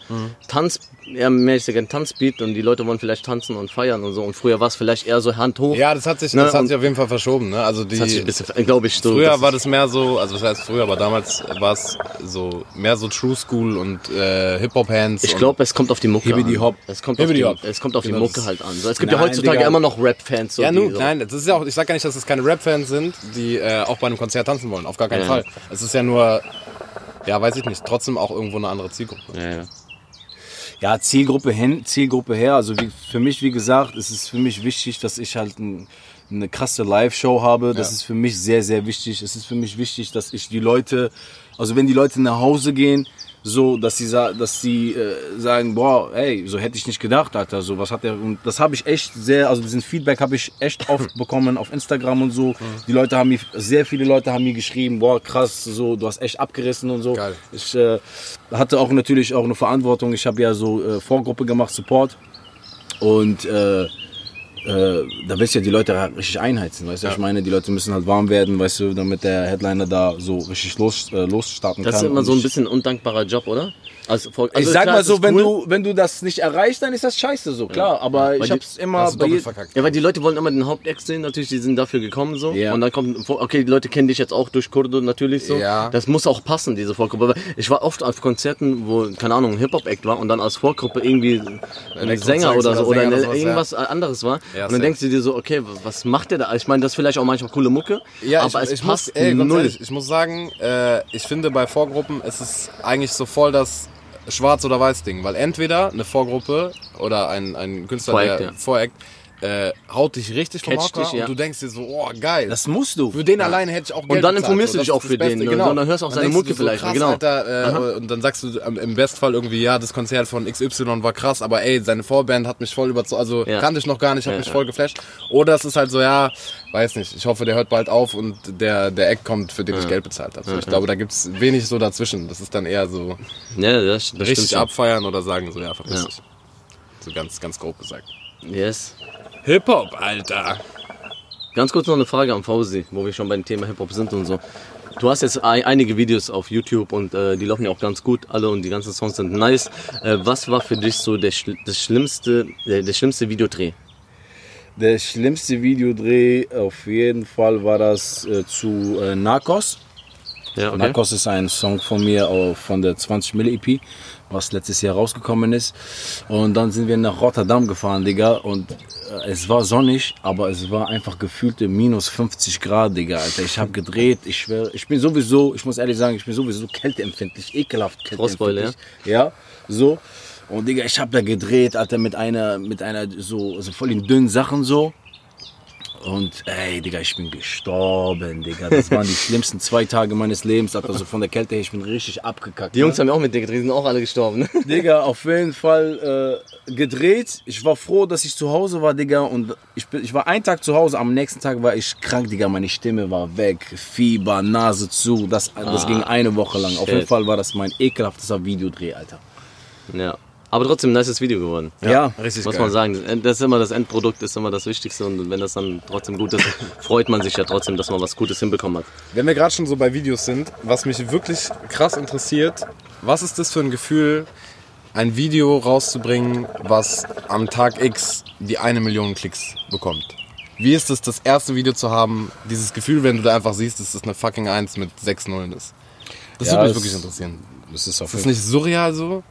eher mäßig ein Tanzbeat und die Leute wollen vielleicht tanzen und feiern und so. Und früher war es vielleicht eher so Hand hoch. Ja, das hat sich, Ne, das hat sich auf jeden Fall verschoben. Ne? Also die, Das hat sich ein bisschen, glaube ich, so. früher das war das mehr so, also was heißt früher, aber damals war es so mehr so True School und äh, Hip Hop Hands. Ich glaube, es kommt auf die Mucke Hibbidi an. Es kommt auf Hibbidi die, es kommt auf die Genau, Mucke das- halt an. So, es gibt ja Nein, heutzutage Digga. immer noch Rap-Fans. So, Ja, die nun, so. nein, das ist ja auch, ich sag gar nicht, dass es keine Rap-Fans sind, die äh, auch bei einem Konzert tanzen wollen. Auf gar keinen Ja. Fall. Es ist ja nur, ja, weiß ich nicht, trotzdem auch irgendwo eine andere Zielgruppe. Ja, ja. Ja, Zielgruppe hin, Zielgruppe her. Also wie, für mich, wie gesagt, ist es für mich wichtig, dass ich halt ein, eine krasse Live-Show habe. Das Ja. ist für mich sehr, sehr wichtig. Es ist für mich wichtig, dass ich die Leute, also wenn die Leute nach Hause gehen, so, dass sie, dass sie äh, sagen, boah, ey, so hätte ich nicht gedacht, Alter, so was hat der, und das habe ich echt sehr, also diesen Feedback habe ich echt oft bekommen auf Instagram und so. Die Leute haben mir, sehr viele Leute haben mir geschrieben, boah, krass, so, du hast echt abgerissen und so. Geil. Ich äh, hatte auch natürlich auch eine Verantwortung. Ich habe ja so äh, Vorgruppe gemacht, Support. Und äh, äh, da willst du ja die Leute richtig einheizen, weißt du? Ja. Ich meine, die Leute müssen halt warm werden, weißt du, damit der Headliner da so richtig los, äh, losstarten Das kann. ist immer so ein bisschen undankbarer Job, oder? Also, vor- ich also sag klar, mal so, wenn cool, du, wenn du das nicht erreichst, dann ist das scheiße so, klar. Aber ich die- hab's immer Hast du bei verkackt. Ja, weil die Leute wollen immer den Hauptext sehen, natürlich, die sind dafür gekommen so. Ja. Und dann kommt, okay, die Leute kennen dich jetzt auch durch Kurdo natürlich so. Ja. Das muss auch passen, diese Vorgruppe. Weil Ich war oft auf Konzerten, wo, keine Ahnung, ein Hip-Hop-Act war und dann als Vorgruppe irgendwie ein Sänger oder so oder oder Sänger eine, oder sowas, irgendwas anderes war. Ja, und dann safe. denkst du dir so, okay, was macht der da? Ich meine, das ist vielleicht auch manchmal coole Mucke, Ja, aber ich, es ich passt muss, ey, null. ehrlich, ich muss sagen, äh, ich finde bei Vorgruppen ist es eigentlich so voll das Schwarz- oder Weiß-Ding, weil entweder eine Vorgruppe oder ein, ein Künstler, Voreact, der ja. Voreact, äh, haut dich richtig vom Catcht Hocker dich, ja. und du denkst dir so, oh geil. Das musst du. für den alleine hätte ich auch Geld dann bezahlt, informierst du dich auch für den, Beste, ne? genau. Und dann hörst du auch Dann seine Mucke so, vielleicht, krass, genau. Alter, äh, und dann sagst du im Bestfall irgendwie, ja, das Konzert von XY war krass, aber ey, seine Vorband hat mich voll überzeugt, also Ja. kannte ich noch gar nicht, hat Ja, mich ja. voll geflasht. Oder es ist halt so, ja, weiß nicht, ich hoffe, der hört bald auf und der, der Eck kommt, für den ich Geld bezahlt habe. So, ich glaube, da gibt's wenig so dazwischen. Das ist dann eher so Ja, das, das richtig abfeiern oder sagen so, ja, verpiss Ja. dich. So ganz, ganz grob gesagt. Yes. Hip-Hop, Alter. Ganz kurz noch eine Frage an Fausi, wo wir schon beim Thema Hip-Hop sind und so. Du hast jetzt ein, einige Videos auf YouTube und äh, die laufen ja auch ganz gut, alle und die ganzen Songs sind nice. Äh, was war für dich so der, das schlimmste, der, der schlimmste Videodreh? Der schlimmste Videodreh auf jeden Fall war das äh, zu äh, Narcos. Ja, okay. Narcos ist ein Song von mir auf, von der 20 Mille EP, was letztes Jahr rausgekommen ist. Und dann sind wir nach Rotterdam gefahren, Digga. Und äh, es war sonnig, aber es war einfach gefühlte minus 50 Grad, Digga. Alter, ich habe gedreht. Ich schwöre, ich bin sowieso, ich muss ehrlich sagen, ich bin sowieso kälteempfindlich, ekelhaft kälteempfindlich. Ja, so. Und Digga, ich habe da gedreht, Alter, mit einer, mit einer so, so voll in dünnen Sachen so. Und ey, Digga, ich bin gestorben, Digga. Das waren die schlimmsten zwei Tage meines Lebens. Alter, so von der Kälte her, ich bin richtig abgekackt. Die Jungs haben ja auch mit dir gedreht, die sind auch alle gestorben. Ne? Digga, auf jeden Fall äh, gedreht. Ich war froh, dass ich zu Hause war, Digga. Und ich, bin, ich war einen Tag zu Hause, am nächsten Tag war ich krank, Digga. Meine Stimme war weg. Fieber, Nase zu. Das, das ging eine Woche lang. Auf shit. jeden Fall war das mein ekelhaftester Videodreh, Alter. Ja. Aber trotzdem ein nices Video geworden. Ja, Richtig Muss geil. man sagen, das das ist immer das Endprodukt, ist immer das Wichtigste und wenn das dann trotzdem gut ist, freut man sich ja trotzdem, dass man was Gutes hinbekommen hat. Wenn wir gerade schon so bei Videos sind, was mich wirklich krass interessiert, was ist das für ein Gefühl, ein Video rauszubringen, was am Tag X die eine Million Klicks bekommt? Wie ist es, das erste Video zu haben, dieses Gefühl, wenn du da einfach siehst, dass das eine fucking 1 mit 6 Nullen ist? Das Ja, würde mich es- wirklich interessieren. Das ist auf Ist das nicht surreal so?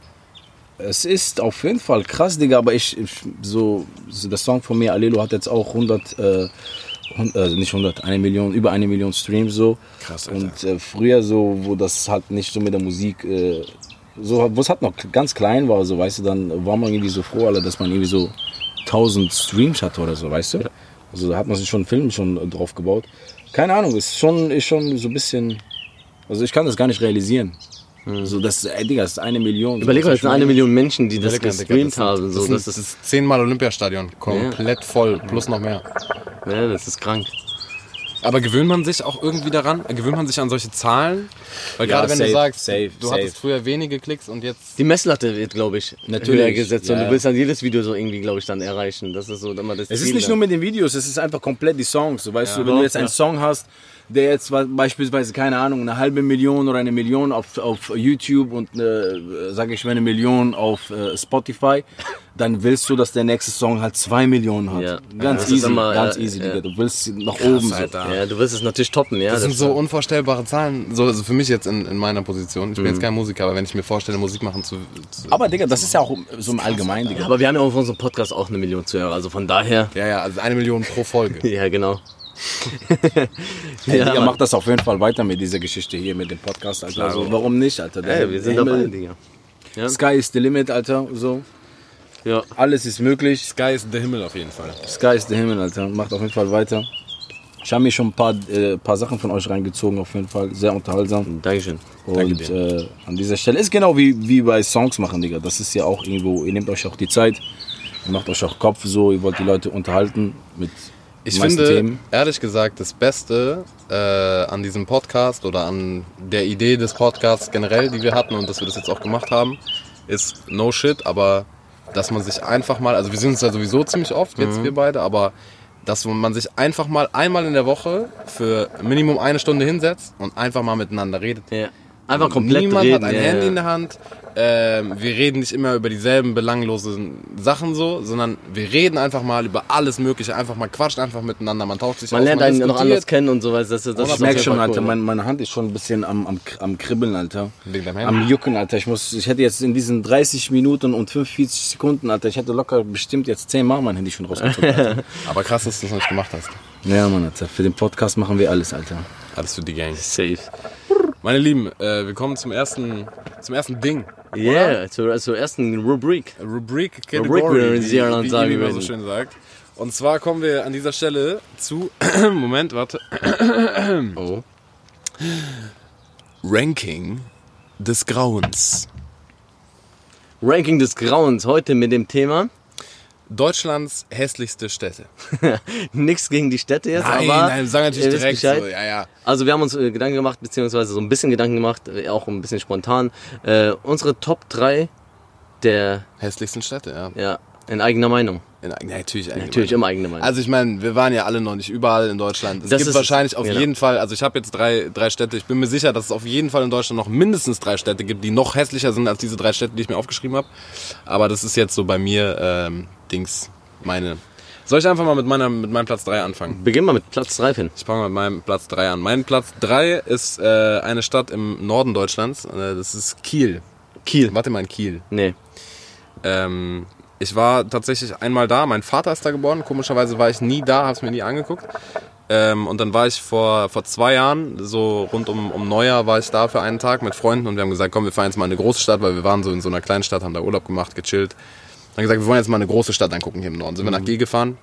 Es ist auf jeden Fall krass, Digga, aber ich, ich so, so der Song von mir, Alelo, hat jetzt auch 100, äh, äh, nicht 100, eine Million, über eine Million Streams so. Krass, Alter. Und äh, früher so, wo das halt nicht so mit der Musik, äh, so, wo es halt noch ganz klein war, so, weißt du, dann war man irgendwie so froh, Alter, dass man irgendwie so 1000 Streams hatte oder so, weißt du? Also da hat man sich schon einen Film schon drauf gebaut. Keine Ahnung, ist schon, ist schon so ein bisschen, also ich kann das gar nicht realisieren. So, das, ey, Digga, das ist eine Million. Überleg mal, ich sind eine. Million Menschen, die das gestreamt das haben. So, das, sind, das das ist, ist zehnmal Olympiastadion, komplett voll, plus noch mehr. ja, das ist krank. Aber gewöhnt man sich auch irgendwie daran? Gewöhnt man sich an solche Zahlen? Weil Ja, gerade wenn du safe, sagst, safe, du safe. hattest früher wenige Klicks und jetzt. Die Messlatte wird, glaube ich, Natürlich, gesetzt und ja. du willst dann jedes Video so irgendwie, glaube ich, dann erreichen. Das ist so immer das Es ist Ziel nicht dann. nur mit den Videos, es ist einfach komplett die Songs. So, weißt Ja. du, wenn du jetzt einen ja. Song hast, der jetzt beispielsweise, keine Ahnung, eine halbe Million oder eine Million auf, auf YouTube und, äh, sage ich mal, eine Million auf äh, Spotify, dann willst du, dass der nächste Song halt zwei Millionen hat. Ja. Ganz Das ist easy, immer, ganz ja, easy, ja. Digga. Du willst nach oben so. Alter. Ja, du wirst es natürlich toppen, ja. Das sind so unvorstellbare Zahlen. So, also für mich jetzt in, in meiner Position. Ich bin jetzt kein Musiker, aber wenn ich mir vorstelle, Musik machen zu. zu Aber Digga, das ist ja auch so im Allgemeinen, Digga. Aber wir haben ja auf unserem Podcast auch eine Million Zuhörer, also von daher. ja, ja, also eine Million pro Folge. Ja, genau. Ja, Digga, Mann. mach das auf jeden Fall weiter mit dieser Geschichte hier, mit dem Podcast, Alter. Also, warum nicht, Alter? Der Ey, wir sind Himmel- dabei, Digga. Sky is the limit, Alter. So. Ja. Alles ist möglich. Sky ist der Himmel auf jeden Fall. Sky is the Himmel, Alter. Macht auf jeden Fall weiter. Ich habe mir schon ein paar, äh, paar Sachen von euch reingezogen, auf jeden Fall. Sehr unterhaltsam. Dankeschön. Und äh, an dieser Stelle ist genau wie, wie bei Songs machen, Digga. Das ist ja auch irgendwo, ihr nehmt euch auch die Zeit, ihr macht euch auch Kopf so, ihr wollt die Leute unterhalten mit Ich finde, Themen. ehrlich gesagt, das Beste äh, an diesem Podcast oder an der Idee des Podcasts generell, die wir hatten und dass wir das jetzt auch gemacht haben, ist no shit, aber dass man sich einfach mal, also wir sind uns ja sowieso ziemlich oft, jetzt Mhm. wir beide, aber dass man sich einfach mal einmal in der Woche für Minimum eine Stunde hinsetzt und einfach mal miteinander redet. Ja. Einfach komplett Niemand reden. hat ein ja, Handy ja. in der Hand. Ähm, wir reden nicht immer über dieselben belanglosen Sachen so, sondern wir reden einfach mal über alles Mögliche. Einfach mal quatscht einfach miteinander. Man taucht sich Man aus, lernt einen noch diskutiert. anders kennen und so weiter. Das, das, das Ich merke schon, Fall Alter, cool, meine, meine Hand ist schon ein bisschen am, am, am Kribbeln, Alter. Wegen deinem? Am Jucken, Alter. Ich, muss, ich hätte jetzt in diesen 30 Minuten und 45 Sekunden, Alter, ich hätte locker bestimmt jetzt 10 Mal mein Handy schon rausgezogen. Alter. Aber krass, dass du das noch nicht gemacht hast. ja, Mann, Alter. Für den Podcast machen wir alles, Alter. Alles für die Gang. Safe. Meine Lieben, äh, wir kommen zum ersten, zum ersten Ding. Yeah, zur, zur ersten Rubrik. Rubrik, Rubrik, Category, wie wie, wie sagen Ibi immer so schön sagt. Und zwar kommen wir an dieser Stelle zu, Moment, warte. Oh. Ranking des Grauens. Ranking des Grauens heute mit dem Thema. Deutschlands hässlichste Städte. Nichts gegen die Städte jetzt, Nein, aber. nein, sagen natürlich direkt so, ja, ja. Also wir haben uns äh, Gedanken gemacht, beziehungsweise so ein bisschen Gedanken gemacht, äh, auch ein bisschen spontan. Äh, unsere Top 3 der, Hässlichsten Städte, ja. ja, in eigener Meinung. In, natürlich. Natürlich immer eigene Meinung. Also ich meine, wir waren ja alle noch nicht überall in Deutschland. Es Das gibt ist- wahrscheinlich auf genau. jeden Fall, also ich habe jetzt drei, drei Städte, ich bin mir sicher, dass es auf jeden Fall in Deutschland noch mindestens drei Städte gibt, die noch hässlicher sind als diese drei Städte, die ich mir aufgeschrieben habe. Aber das ist jetzt so bei mir ähm, Dings, meine. Soll ich einfach mal mit, meiner, mit meinem Platz 3 anfangen? Beginn mal mit Platz 3, Finn. Ich fange mal mit meinem Platz 3 an. Mein Platz 3 ist äh, eine Stadt im Norden Deutschlands. Äh, das ist Kiel. Kiel. Warte mal in Kiel. Nee. Ähm, ich war tatsächlich einmal da. Mein Vater ist da geboren. Komischerweise war ich nie da, habe es mir nie angeguckt. Ähm, und dann war ich vor, vor zwei Jahren, so rund um, um Neujahr, war ich da für einen Tag mit Freunden und wir haben gesagt, komm, wir fahren jetzt mal in eine große Stadt, weil wir waren so in so einer kleinen Stadt, haben da Urlaub gemacht, gechillt. Dann gesagt, wir wollen jetzt mal eine große Stadt angucken hier im Norden. Sind wir nach Kiel gefahren.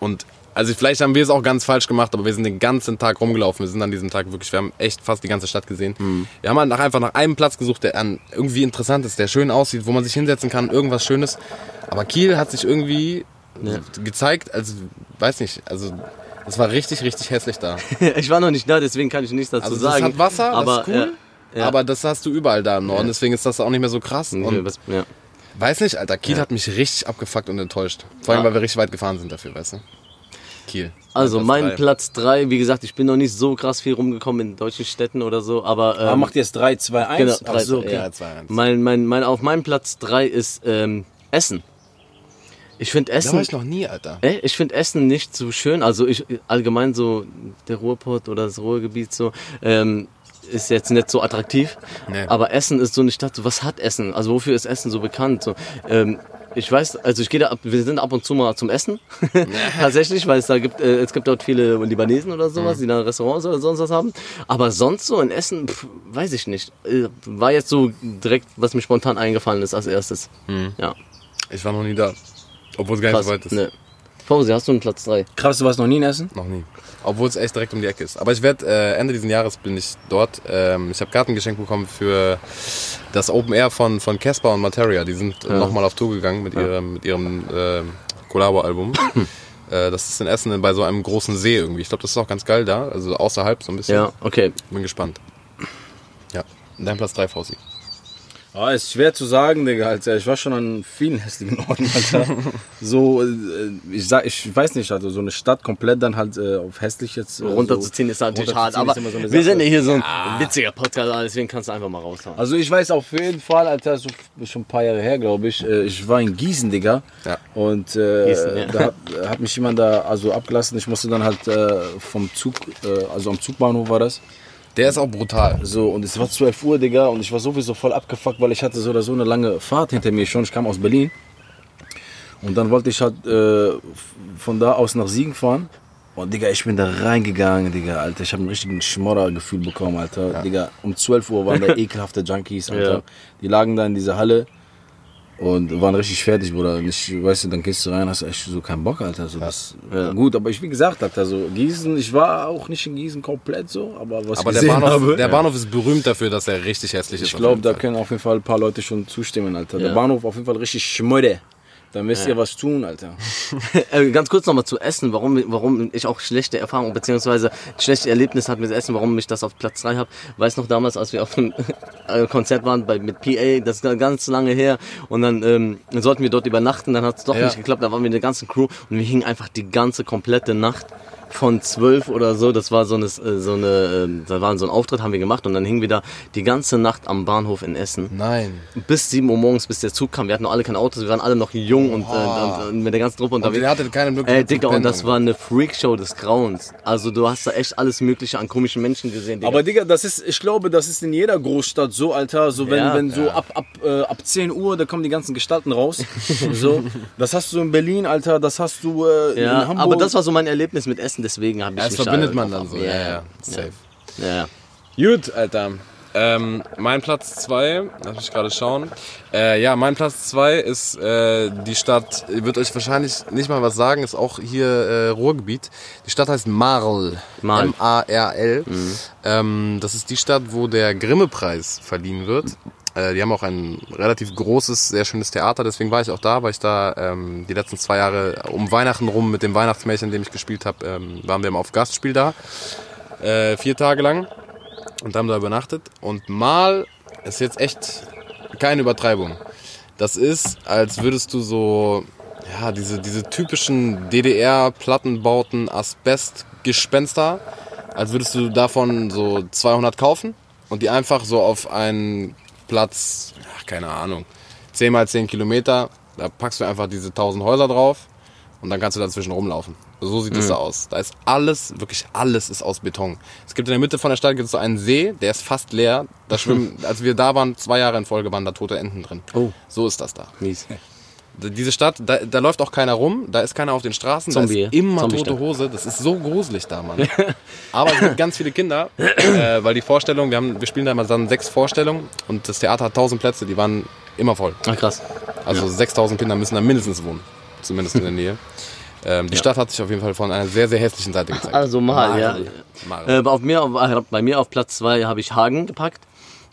Und also vielleicht haben wir es auch ganz falsch gemacht, aber wir sind den ganzen Tag rumgelaufen. Wir sind an diesem Tag wirklich, wir haben echt fast die ganze Stadt gesehen. Wir haben halt nach, einfach nach einem Platz gesucht, der an irgendwie interessant ist, der schön aussieht, wo man sich hinsetzen kann, irgendwas Schönes. Aber Kiel hat sich irgendwie gezeigt, als, weiß nicht, also es war richtig, richtig hässlich da. ich war noch nicht da, deswegen kann ich nichts dazu Also es sagen. hat Wasser, aber, das ist cool. Ja, ja. Aber das hast du überall da im Norden, Ja. deswegen ist das auch nicht mehr so krass. ja, Und ja. Weiß nicht, Alter, Kiel hat mich richtig abgefuckt und enttäuscht. Vor allem, Ja. weil wir richtig weit gefahren sind dafür, weißt du? Kiel. Also mein drei. Platz 3, wie gesagt, ich bin noch nicht so krass viel rumgekommen in deutschen Städten oder so, aber. Aber Ähm, macht jetzt 3, 2, 1? Genau, Ach drei, so, okay. ja. Ja, zwei, eins. mein, mein, mein, auf meinem Platz 3 ist ähm, Essen. Ich finde Da war Essen. ich noch nie, Alter. Ey, ich finde Essen nicht so schön. Also ich allgemein so der Ruhrpott oder das Ruhrgebiet so ähm, ist jetzt nicht so attraktiv. Nee. Aber Essen ist so eine Stadt. So, was hat Essen? Also wofür ist Essen so bekannt? So, ähm, ich weiß, also ich gehe da ab, wir sind ab und zu mal zum Essen. Tatsächlich, weil es da gibt, äh, es gibt dort viele Libanesen oder sowas, die da Restaurants oder sonst was haben. Aber sonst so in Essen, pff, weiß ich nicht. Äh, War jetzt so direkt, was mir spontan eingefallen ist als erstes. Ja, Ich war noch nie da. Obwohl es gar nicht krass. so weit ist. Ne. Fausi, hast du einen Platz 3? Krass, du warst noch nie in Essen? Noch nie. Obwohl es echt direkt um die Ecke ist. Aber ich werde äh, Ende dieses Jahres bin ich dort. Ähm, ich habe Karten geschenkt bekommen für das Open Air von von Casper und Materia. Die sind äh, nochmal auf Tour gegangen mit ihrem mit ihrem äh, Collabo-Album. äh, das ist in Essen bei so einem großen See irgendwie. Ich glaube, das ist auch ganz geil da. Also außerhalb so ein bisschen. Ja, okay. Bin gespannt. Ja. Dein Platz 3, Fausi. Ah, ist schwer zu sagen, Digga. Alter. Ich war schon an vielen hässlichen Orten, Alter. so, äh, ich, sag, ich weiß nicht, also so eine Stadt komplett dann halt äh, auf hässlich jetzt. Äh, Runterzuziehen ist so, natürlich hart, aber ist so wir Sache. sind ja hier so ein witziger Podcast, deswegen kannst du einfach mal raushauen. Also ich weiß auf jeden Fall, Alter, so schon ein paar Jahre her, glaube ich. äh, Ich war in Gießen, Digga. Ja. Und äh, Gießen, ja. da hat, hat mich jemand da also abgelassen. Ich musste dann halt äh, vom Zug, also am Zugbahnhof war das. Der ist auch brutal. So, und es war 12 Uhr, Digga, und ich war sowieso voll abgefuckt, weil ich hatte so oder so eine lange Fahrt hinter mir schon. Ich kam aus Berlin. Und dann wollte ich halt äh, von da aus nach Siegen fahren. Und Digga, ich bin da reingegangen, Digga, Alter. Ich habe ein richtiges Schmoddergefühl bekommen, Alter. Digga, um 12 Uhr waren da ekelhafte Junkies, Alter. Ja. Die lagen da in dieser Halle und waren richtig fertig, Bruder. Und ich, weißt du, dann gehst du rein, hast echt so keinen Bock, Alter. So, das, Gut, aber ich, wie gesagt, Alter, so Gießen, ich war auch nicht in Gießen komplett so, aber was Aber ich der Bahnhof, habe, der Bahnhof ist berühmt dafür, dass er richtig hässlich ist. ich glaube, da können auf jeden Fall ein paar Leute schon zustimmen, Alter. Der Ja. Bahnhof auf jeden Fall richtig schmodde. Da müsst ihr was tun, Alter. Äh, ganz kurz nochmal zu Essen, warum, warum ich auch schlechte Erfahrungen beziehungsweise schlechte Erlebnisse hatte mit Essen, warum ich das auf Platz 3 habe. Weiß noch damals, als wir auf einem äh, Konzert waren bei, mit PA, das ist ganz lange her und dann ähm, sollten wir dort übernachten, dann hat es doch Ja. nicht geklappt, da waren wir eine ganze Crew und wir hingen einfach die ganze komplette Nacht von zwölf oder so, das war so eine, äh, so eine, ähm, da war so ein Auftritt, haben wir gemacht und dann hingen wir da die ganze Nacht am Bahnhof in Essen Nein. bis 7 Uhr morgens, bis der Zug kam. Wir hatten noch alle keine Autos, wir waren alle noch jung und, äh, und, und mit der ganzen Truppe Und unterwegs. ihr hattet keine Möglichkeit Ey, zu Digga, und das war eine Freakshow des Grauens. Also du hast da echt alles Mögliche an komischen Menschen gesehen, Digga. Aber Digga, das ist, ich glaube, das ist in jeder Großstadt so, Alter. So wenn, Ja. wenn so ab, ab, äh, ab 10 Uhr, da kommen die ganzen Gestalten raus. so, das hast du in Berlin, Alter, das hast du äh, ja, in Hamburg. aber das war so mein Erlebnis mit Essen, deswegen habe ich Ja, das verbindet man dann so. Ja, ja, safe. Ja. Gut, Alter. Ähm, mein Platz 2, lass mich gerade schauen. Äh, ja, mein Platz 2 ist äh, die Stadt, ihr wird euch wahrscheinlich nicht mal was sagen, ist auch hier äh, Ruhrgebiet. Die Stadt heißt Marl. Marl. M-A-R-L. Ähm, das ist die Stadt, wo der Grimme-Preis verliehen wird. Äh, die haben auch ein relativ großes, sehr schönes Theater, deswegen war ich auch da, weil ich da ähm, die letzten zwei Jahre um Weihnachten rum mit dem Weihnachtsmärchen, in dem ich gespielt habe, ähm, waren wir immer auf Gastspiel da. Äh, vier Tage lang und haben da übernachtet. Und mal ist jetzt echt keine Übertreibung. Das ist, als würdest du so, ja, diese, diese typischen DDR-Plattenbauten, Asbest-Gespenster, als würdest du davon so 200 kaufen und die einfach so auf einen Platz, ach, keine Ahnung, 10 mal 10 Kilometer, da packst du einfach diese 1000 Häuser drauf und dann kannst du dazwischen rumlaufen. So sieht es da aus. Da ist alles, wirklich alles ist aus Beton. Es gibt in der Mitte von der Stadt gibt es so einen See, der ist fast leer. Da schwimmen, als wir da waren, zwei Jahre in Folge waren da tote Enten drin. Oh. So ist das da. Mies. Diese Stadt, da, da läuft auch keiner rum, da ist keiner auf den Straßen, Zombie, da ist immer Zombie-Stadt. tote Hose. Das ist so gruselig da, Mann. Aber es gibt ganz viele Kinder, äh, weil die Vorstellung, wir, haben, wir spielen da immer dann sechs Vorstellungen und das Theater hat tausend Plätze, die waren immer voll. Ach krass. Also 6000 Kinder müssen da mindestens wohnen, zumindest in der Nähe. Ähm, die Stadt hat sich auf jeden Fall von einer sehr, sehr hässlichen Seite gezeigt. Also mal, ja. Mal. Äh, auf mir, auf, bei mir auf Platz 2 habe ich Hagen gepackt.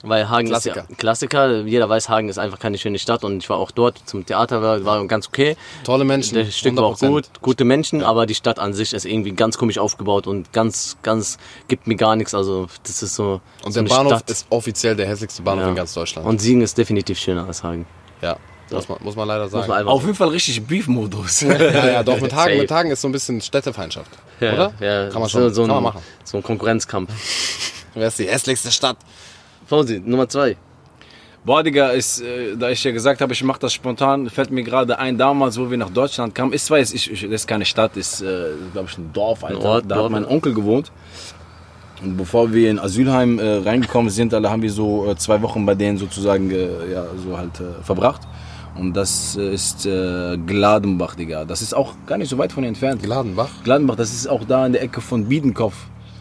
Weil Hagen Klassiker. ist ja Klassiker. Jeder weiß, Hagen ist einfach keine schöne Stadt und ich war auch dort zum Theater, war, war ganz okay. Tolle Menschen. Das Stück war auch 100%. gut, gute Menschen, aber die Stadt an sich ist irgendwie ganz komisch aufgebaut und ganz, ganz, gibt mir gar nichts. Also das ist so. Und so der eine Bahnhof Stadt. ist offiziell der hässlichste Bahnhof Ja. in ganz Deutschland. Und Siegen ist definitiv schöner als Hagen. ja, muss man, muss man leider sagen. Man Auf jeden Fall richtig Beef-Modus. ja, ja, doch, mit Hagen, mit Hagen ist so ein bisschen Städtefeindschaft. Ja, oder? Ja, Kann man so, schon so kann man machen. So ein Konkurrenzkampf. Wer ist die hässlichste Stadt? Fausi, Nummer 2. Boah, Digga, ist, äh, da ich ja gesagt habe, ich mache das spontan, fällt mir gerade ein, damals, wo wir nach Deutschland kamen, ist zwar jetzt, ich, ich, das ist keine Stadt, ist, äh, glaube ich, ein Dorf, Alter. Ort, da Dorf, hat mein. Onkel gewohnt. Und bevor wir in Asylheim äh, reingekommen sind, alle haben wir so äh, zwei Wochen bei denen sozusagen, äh, ja, so halt äh, verbracht. Und das äh, ist äh, Gladenbach, Digga. Das ist auch gar nicht so weit von hier entfernt. Gladenbach. Gladenbach, das ist auch da in der Ecke von Biedenkopf.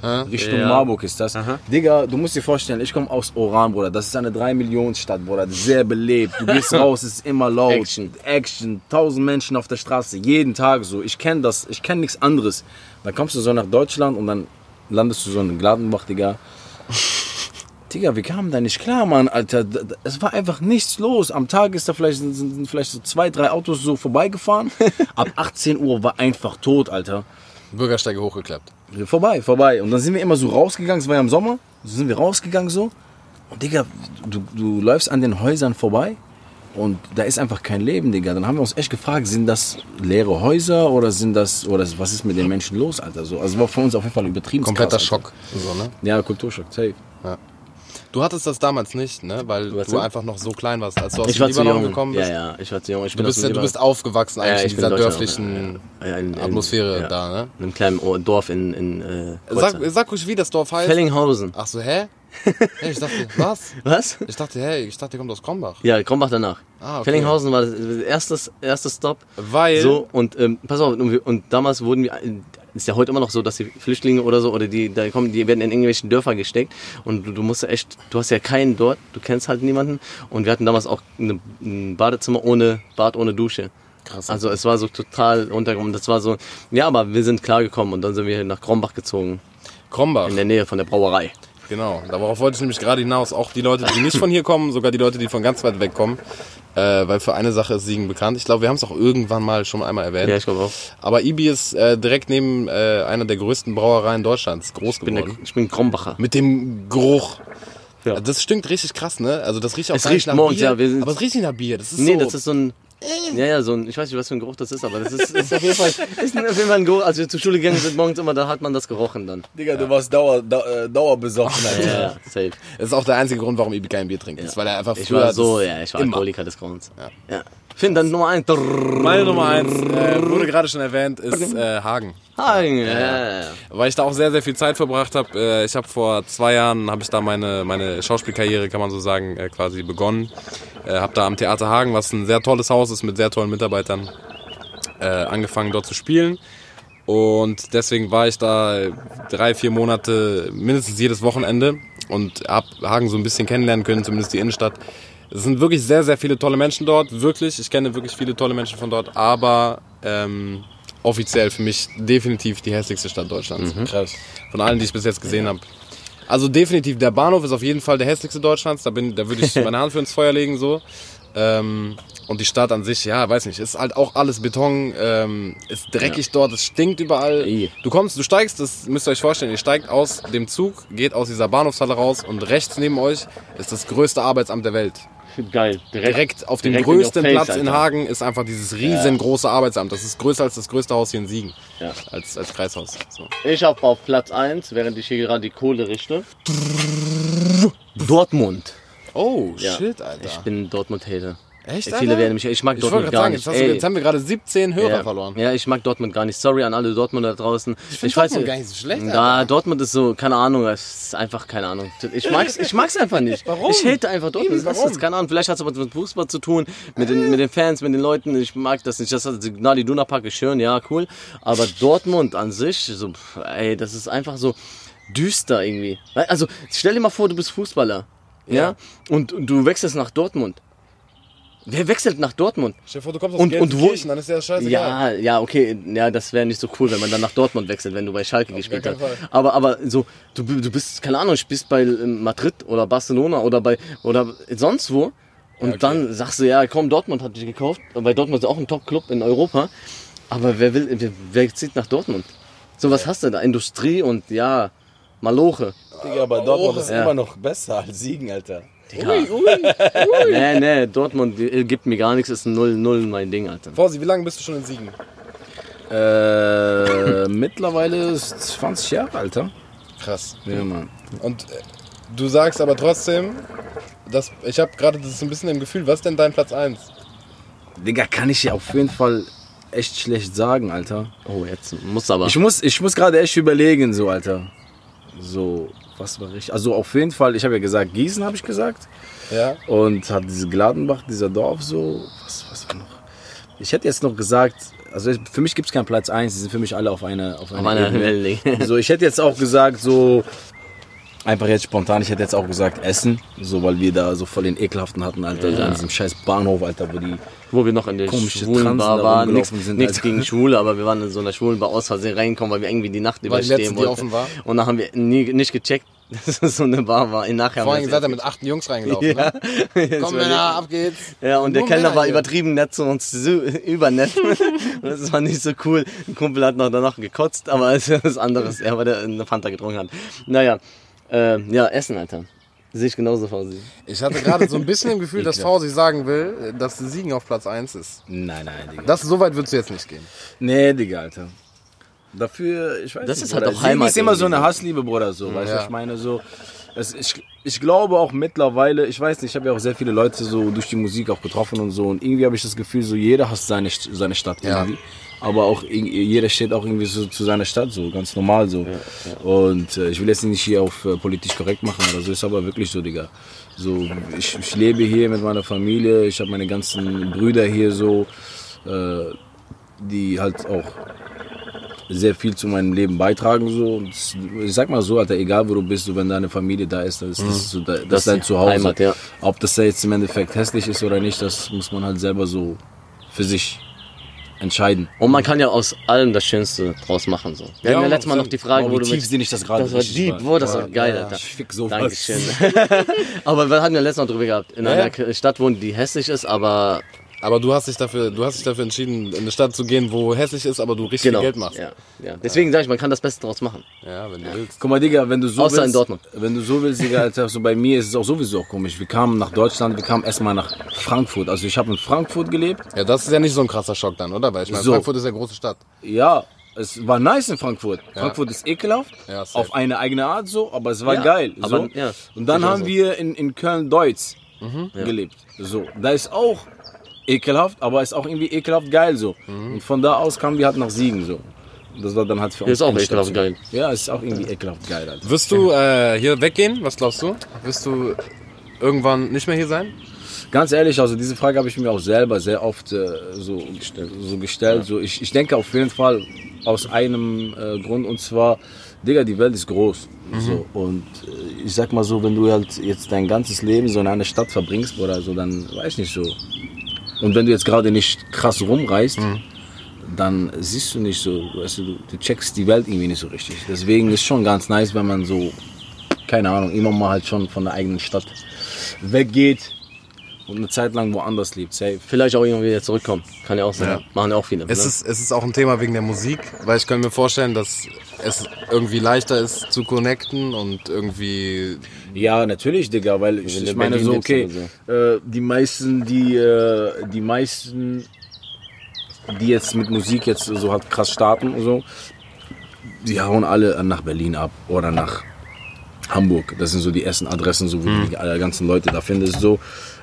Richtung Ja. Marburg ist das. Digga, du musst dir vorstellen, ich komme aus Oran, Bruder. Das ist eine 3-Millionen-Stadt, Bruder. Sehr belebt. Du gehst raus, es ist immer laut. Action. Action. Tausend Menschen auf der Straße, jeden Tag so. Ich kenne das, ich kenne nichts anderes. Dann kommst du so nach Deutschland und dann landest du so in Gladenbach, Digga. Digga, wir kamen da nicht klar, Mann, Alter. Es war einfach nichts los. Am Tag ist da vielleicht, sind, sind vielleicht so zwei, drei Autos so vorbeigefahren. Ab 18 Uhr war einfach tot, Alter. Bürgersteige hochgeklappt. Vorbei, vorbei. Und dann sind wir immer so rausgegangen, es war ja im Sommer, so sind wir rausgegangen so. Und Digga, du, du läufst an den Häusern vorbei und da ist einfach kein Leben, Digga. Dann haben wir uns echt gefragt, sind das leere Häuser oder sind das, oder was ist mit den Menschen los, Alter? So, also war für uns auf jeden Fall übertrieben. Kompletter Schock. So, ne? Ja, Kulturschock, safe. Du hattest das damals nicht, ne? Weil du denn? einfach noch so klein warst, als du aus Ich dem Libanon gekommen bist. Ja, ja, ich war zu jung. Ich Du bin bist, du bist aufgewachsen eigentlich Ja, in dieser dörflichen ja, in- in- Atmosphäre ja. da, ne? In einem kleinen Dorf in, in äh, Sag, sag ruhig, wie das Dorf heißt. Fellinghausen. Ach so, hä? Hey, ich dachte, was? Was? Ich dachte, hey, ich dachte, ihr kommt aus Krombach. Ja, Krombach danach. Ah, okay. Fellinghausen war das erste, erste Stop. Weil- So, und ähm, pass auf, und, und damals wurden wir, ist ja heute immer noch so, dass die Flüchtlinge oder so, oder die, da kommen, die werden in irgendwelchen Dörfer gesteckt und du, du musst ja echt, du hast ja keinen dort, du kennst halt niemanden. Und wir hatten damals auch eine, ein Badezimmer ohne Bad, ohne Dusche. Krass. Also es war so total untergekommen. Das war so, ja, aber wir sind klargekommen und dann sind wir nach Krombach gezogen, Krombach. in der Nähe von der Brauerei. Genau, darauf wollte ich nämlich gerade hinaus. Auch die Leute, die nicht von hier kommen, sogar die Leute, die von ganz weit weg kommen. Äh, weil für eine Sache ist Siegen bekannt. Ich glaube, wir haben es auch irgendwann mal schon einmal erwähnt. Ja, ich glaube auch. Aber Ibi ist äh, direkt neben äh, einer der größten Brauereien Deutschlands groß Ich bin, der, geworden. ich bin Krombacher. Mit dem Geruch. Ja. Das stinkt richtig krass, ne? Also das riecht auch Es riecht nach morgens, Bier. ja, aber es riecht nicht nach Bier. Das ist Nee, so. das ist so ein. Ja, ja, so ein, ich weiß nicht, was für ein Geruch das ist, aber das ist, ist auf jeden Fall, ist auf jeden Fall ein Geruch. Als wir zur Schule gegangen sind morgens immer, da hat man das gerochen dann. Digga, du warst dauer, dauer, dauerbesoffen, Alter. Ja, ja, safe. das ist auch der einzige Grund, warum Ibi kein Bier trinkt. Das ist, weil er einfach Ich früher war so, ja, ich war immer. Alkoholiker des Grauens. Ja. Ja. Finn, dann Nummer eins. Meine Nummer eins, äh, wurde gerade schon erwähnt, ist äh, Hagen. Hagen, ja. Weil ich da auch sehr, sehr viel Zeit verbracht habe. Äh, ich habe vor zwei Jahren, habe ich da meine, meine Schauspielkarriere, kann man so sagen, äh, quasi begonnen. Äh, habe da am Theater Hagen, was ein sehr tolles Haus ist mit sehr tollen Mitarbeitern, angefangen dort zu spielen. Und deswegen war ich da drei, vier Monate, mindestens jedes Wochenende und habe Hagen so ein bisschen kennenlernen können, zumindest die Innenstadt. Es sind wirklich sehr, sehr viele tolle Menschen dort, wirklich. Ich kenne wirklich viele tolle Menschen von dort, aber ähm, offiziell für mich definitiv die hässlichste Stadt Deutschlands. Krass. Von allen, die ich bis jetzt gesehen habe. Also definitiv, der Bahnhof ist auf jeden Fall der hässlichste Deutschlands. Da, bin, da würde ich meine Hand für ins Feuer legen so. Ähm, und die Stadt an sich, ja, weiß nicht, ist halt auch alles Beton, ähm, ist dreckig dort, es stinkt überall. Ih. Du kommst, du steigst, das müsst ihr euch vorstellen, ihr steigt aus dem Zug, geht aus dieser Bahnhofshalle raus und rechts neben euch ist das größte Arbeitsamt der Welt. Geil. Direkt auf dem direkt in your größten Platz in Alter. Hagen ist einfach dieses riesengroße Arbeitsamt. Das ist größer als das größte Haus hier in Siegen. Ja. Als, als Kreishaus. So. Ich habe auf Platz 1, während ich hier gerade die Kohle richte. Dortmund. Oh, Ja. shit, Alter. Ich bin Dortmund-Hater. Echt, Viele Alter? werden mich, ich mag Ich Dortmund gar sagen, nicht. jetzt, du, jetzt haben wir gerade 17 Hörer ja. verloren. Ja, ich mag Dortmund gar nicht. Sorry an alle Dortmunder da draußen. Ich, find weiß Dortmund gar nicht so schlecht, Ja, Alter. Dortmund ist so, keine Ahnung, es ist einfach keine Ahnung. Ich mag's, ich mag's einfach nicht. Warum? Ich hate einfach Dortmund. Eben, Das warum? ist keine Ahnung. Vielleicht hat es was mit Fußball zu tun, mit den, mit den Fans, mit den Leuten. Ich mag das nicht. Das hat Signal, die Duna Park ist schön, ja, cool. Aber Dortmund an sich, so, ey, das ist einfach so düster irgendwie. Also, stell dir mal vor, du bist Fußballer. Ja. Ja. Und, und du wechselst nach Dortmund. Wer wechselt nach Dortmund? Stell dir vor, du kommst aus Und- und wo- Gelsenkirchen, dann ist ja scheißegal. Ja, ja, okay, ja, das wäre nicht so cool, wenn man dann nach Dortmund wechselt, wenn du bei Schalke gespielt keinen hast. Fall. Aber, aber so, du, du bist, keine Ahnung, du bist bei ähm, Madrid oder Barcelona oder bei oder sonst wo. Und okay. dann sagst du, ja, komm, Dortmund hat dich gekauft, weil Dortmund ist auch ein Top-Club in Europa. Aber wer will, wer, wer zieht nach Dortmund? So, was hast du da? Industrie und ja, Maloche. Digga, aber Dortmund ist Ja. immer noch besser als Siegen, Alter. Digga. nee, nee, Dortmund äh, gibt mir gar nichts, ist ein 0-0 mein Ding, Alter. Vorsi, wie lange bist du schon in Siegen? Äh, mittlerweile ist 20 Jahre, Alter. Krass. Ja, Mann. Und äh, du sagst aber trotzdem, dass ich habe gerade das so ein bisschen im Gefühl, was ist denn dein Platz 1? Digga, kann ich dir auf jeden Fall echt schlecht sagen, Alter. Oh, jetzt muss aber. Ich muss, ich muss gerade echt überlegen, so, Alter. So, was war richtig? Also auf jeden Fall, ich habe ja gesagt, Gießen habe ich gesagt. Ja? Und hat diese Gladenbach, dieser Dorf so, was, was war noch? Ich hätte jetzt noch gesagt, also für mich gibt es keinen Platz 1, die sind für mich alle auf einer auf einer auf Ebene. Wellenlänge. So, ich hätte jetzt auch gesagt, so, einfach jetzt spontan, ich hätte jetzt auch gesagt Essen, so, weil wir da so voll den ekelhaften hatten, Alter, Ja. an diesem scheiß Bahnhof, Alter, wo die, Wo wir noch in der schwulen Bar waren. Nichts sind, nichts gegen Schwule, aber wir waren in so einer schwulen Bar aus Versehen reinkommen, weil wir irgendwie die Nacht Weil die überstehen die wollten. offen war? Und dann haben wir nie, nicht gecheckt, dass es so eine Bar war. In nachher Vorhin wir seid ihr mit acht Jungs reingelaufen. Ja. Ne? Komm, Männer, ab geht's. Ja, und der Nur Kellner Männer war hier. übertrieben nett zu uns, so übernett. und das war nicht so cool. Ein Kumpel hat noch danach gekotzt, aber es ist was anderes. Er, weil der eine Fanta getrunken hat. Naja, äh, ja, Essen, Alter. Sehe ich genauso, Fausi. Ich hatte gerade so ein bisschen im Gefühl, dass Fausi sagen will, dass Siegen auf Platz 1 ist. Nein, nein, Digga. Das, so weit würdest du jetzt nicht gehen. Nee, Digga, Alter. Dafür, ich weiß Das nicht. ist halt Bruder. auch Siegen Heimat ist immer so eine Hassliebe, Bruder, so. Weißt du, Ja. ich meine, so. Es, ich, ich glaube auch mittlerweile, ich weiß nicht, ich habe ja auch sehr viele Leute so durch die Musik auch getroffen und so. Und irgendwie habe ich das Gefühl, so jeder hasst seine, seine Stadt Ja. irgendwie. Aber auch jeder steht auch irgendwie so zu seiner Stadt, so ganz normal so. Und äh, ich will jetzt nicht hier auf äh, politisch korrekt machen oder so, ist aber wirklich so, Digga. So, ich, ich lebe hier mit meiner Familie, ich habe meine ganzen Brüder hier so, äh, die halt auch sehr viel zu meinem Leben beitragen. So. Und ich sag mal so, Alter, egal wo du bist, so, wenn deine Familie da ist, dann ist das, so, da, das, Das ist dein Zuhause. Heimat, ja. Ob das jetzt im Endeffekt hässlich ist oder nicht, das muss man halt selber so für sich entscheiden. Und man kann ja aus allem das Schönste draus machen. So. Wir Ja, hatten ja letztes Mal noch die Frage, Oh, wo wie du mit tiefsinnig das gerade Das war deep, boah, das war geil, Alter. Ich fick sowas. Dankeschön. aber wir hatten ja letztes Mal drüber gehabt, in Ja, einer ja. Stadt wohnen, die hässlich ist, aber Aber du hast dich dafür, du hast dich dafür entschieden, in eine Stadt zu gehen, wo hässlich ist, aber du richtig genau. viel Geld machst. Ja, ja. Deswegen sage ich, man kann das Beste draus machen. Ja, wenn du willst. Guck mal, Digga, wenn du so Außer willst, in Dortmund. wenn du so willst, Digga, Alter, so bei mir ist es auch sowieso auch komisch. Wir kamen nach Deutschland, wir kamen erstmal nach Frankfurt. Also ich habe in Frankfurt gelebt. Ja, das ist ja nicht so ein krasser Schock dann, oder? Weil ich meine, So. Frankfurt ist ja eine große Stadt. Ja, es war nice in Frankfurt. Frankfurt ist ekelhaft, Ja, auf eine eigene Art so, aber es war Ja, geil. aber- so. ja, Und dann haben so. wir in, in Köln-Deutz Mhm. gelebt. So, da ist auch ekelhaft, aber ist auch irgendwie ekelhaft geil so. Mhm. Und von da aus kamen wir halt nach Siegen so. Das war dann halt für uns Ist auch ekelhaft geil. Ja, ist auch irgendwie ekelhaft geil, Alter. Wirst du äh, hier weggehen? Was glaubst du? Wirst du irgendwann nicht mehr hier sein? Ganz ehrlich, also diese Frage habe ich mir auch selber sehr oft äh, so gestellt. So gestellt. So, ich, ich denke auf jeden Fall aus einem äh, Grund und zwar, Digga, die Welt ist groß. So, und äh, ich sag mal so, wenn du halt jetzt dein ganzes Leben so in einer Stadt verbringst oder so, dann weiß ich nicht so. Und wenn du jetzt gerade nicht krass rumreist, dann siehst du nicht so, weißt du, du, du checkst die Welt irgendwie nicht so richtig. Deswegen ist schon ganz nice, wenn man so, keine Ahnung, immer mal halt schon von der eigenen Stadt weggeht und eine Zeit lang woanders lebt. Safe. Vielleicht auch irgendwann wieder zurückkommen. Kann ja auch sein. Ja. Machen ja auch viele. Es ne? ist, es ist auch ein Thema wegen der Musik, weil ich kann mir vorstellen, dass es irgendwie leichter ist zu connecten und irgendwie. Ja, natürlich, Digga, weil ich, ich meine so, okay, oder äh, die meisten, die, äh, die meisten, die jetzt mit Musik jetzt so halt krass starten und so, die hauen alle nach Berlin ab oder nach Hamburg. Das sind so die ersten Adressen, so wo du die alle ganzen Leute da findest. So.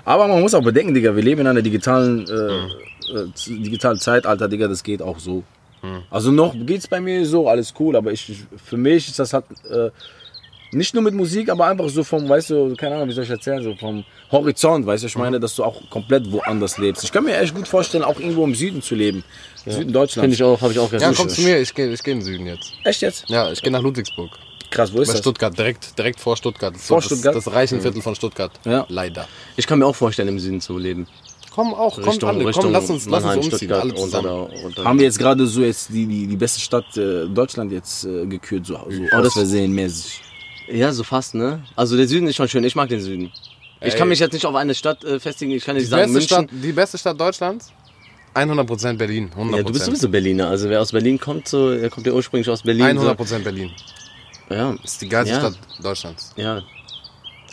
Aber man muss auch bedenken, Digga, wir leben in einer digitalen, äh, z- digitalen Zeitalter, Digga, das geht auch so. Also noch geht's bei mir so, alles cool, aber ich, für mich ist das halt äh, nicht nur mit Musik, aber einfach so vom, weißt du, keine Ahnung, wie soll ich erzählen, so vom Horizont, weißt du, ich meine, dass du auch komplett woanders lebst. Ich kann mir echt gut vorstellen, auch irgendwo im Süden zu leben. Süden Finde Deutschlands. ich auch, habe ich auch Ja, gehört. komm zu mir, ich gehe ich geh in den Süden jetzt. Echt jetzt? Ja, ich gehe nach Ludwigsburg. Krass, wo ist Bei das? Stuttgart, direkt, direkt vor Stuttgart. Das Vor so Stuttgart? Das, das Reichenviertel von Stuttgart. Ja. Leider. Ich kann mir auch vorstellen, im Süden zu leben. Komm auch, kommt Richtung, alle, Richtung komm, lass uns, lass uns umziehen, Stuttgart alle und zusammen. oder, oder Haben wir jetzt gerade so jetzt die, die, die beste Stadt äh, Deutschland jetzt äh, gekürt, so, so Oh, aus das- Versehen mäßig. Ja, so fast, ne? Also der Süden ist schon schön. Ich mag den Süden. Ich Ey. kann mich jetzt nicht auf eine Stadt äh, festigen. Ich kann nicht Die sagen beste, München. Stadt, die beste Stadt Deutschlands? 100% Berlin. 100%. Ja, du bist sowieso Berliner. Also wer aus Berlin kommt, so, der kommt ja ursprünglich aus Berlin. 100% Berlin. So. Ja, Das ist die geilste Ja. Stadt Deutschlands. ja.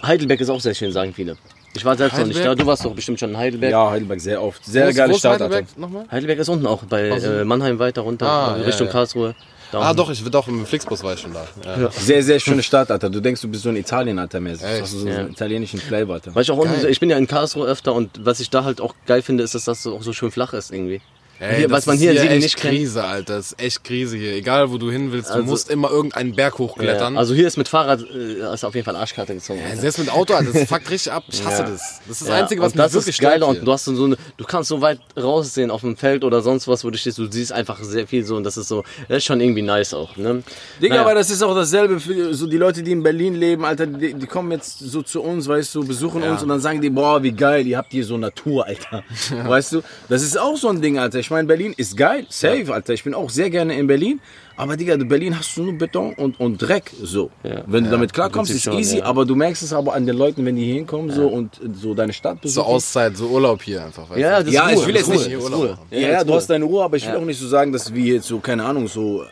Heidelberg ist auch sehr schön, sagen viele. Ich war selbst noch nicht da. Heidelberg? Du warst doch bestimmt schon in Heidelberg. Ja, Heidelberg sehr oft. Sehr Wo ist- geile wo ist Stadt. Heidelberg? Heidelberg ist unten auch bei äh, Mannheim weiter runter, Ah, äh, ja, Richtung ja. Karlsruhe. Da Ah doch, ich will doch im Flixbus war ich schon da. Ja. Sehr, sehr schöne Stadt, Alter. Du denkst, du bist so ein Italien, Alter, mäßig. Echt? Du hast so Ja. einen italienischen Flavor, Alter. Weil ich auch unten, ich bin ja in Karlsruhe öfter und was ich da halt auch geil finde, ist, dass das so- auch so schön flach ist irgendwie. Ey, Hier, das was man ist hier in Siegen nicht kennt. Krise, Alter. Das ist echt Krise hier. Egal, wo du hin willst, du Also- musst immer irgendeinen Berg Ja, hochklettern. also hier ist mit Fahrrad äh, ist auf jeden Fall Arschkarte gezogen. Ja, selbst mit Auto, Alter, das fuckt richtig ab. Ich hasse das. Das ist das Ja, Einzige, was und das mich wirklich ist geil stört und hier. du hast so eine, du kannst so weit raussehen auf dem Feld oder sonst was, wo du stehst, du siehst einfach sehr viel so und das ist so, das ist schon irgendwie nice auch, ne? Digga, Naja. aber das ist auch dasselbe für so die Leute, die in Berlin leben, Alter, die, die kommen jetzt so zu uns, weißt du, besuchen uns und dann sagen die, boah, wie geil, ihr habt hier so Natur, Alter. Weißt du, das ist auch so ein Ding, Alter. Ich meine, Berlin ist geil, safe, Alter. Ich bin auch sehr gerne in Berlin, Aber Digga, in Berlin hast du nur Beton und, und Dreck, so. Ja. Wenn du damit klarkommst, ist schon, easy, ja. aber du merkst es aber an den Leuten, wenn die hier hinkommen, so, und äh, so deine Stadt So besuchen. Auszeit, so Urlaub hier einfach. Ja, du? das Ja, ist ich Ruhe, will das jetzt nicht- Urlaub. Ja, ja, du hast deine Ruhe, aber ich will auch nicht so sagen, dass wir jetzt so, keine Ahnung, so, äh,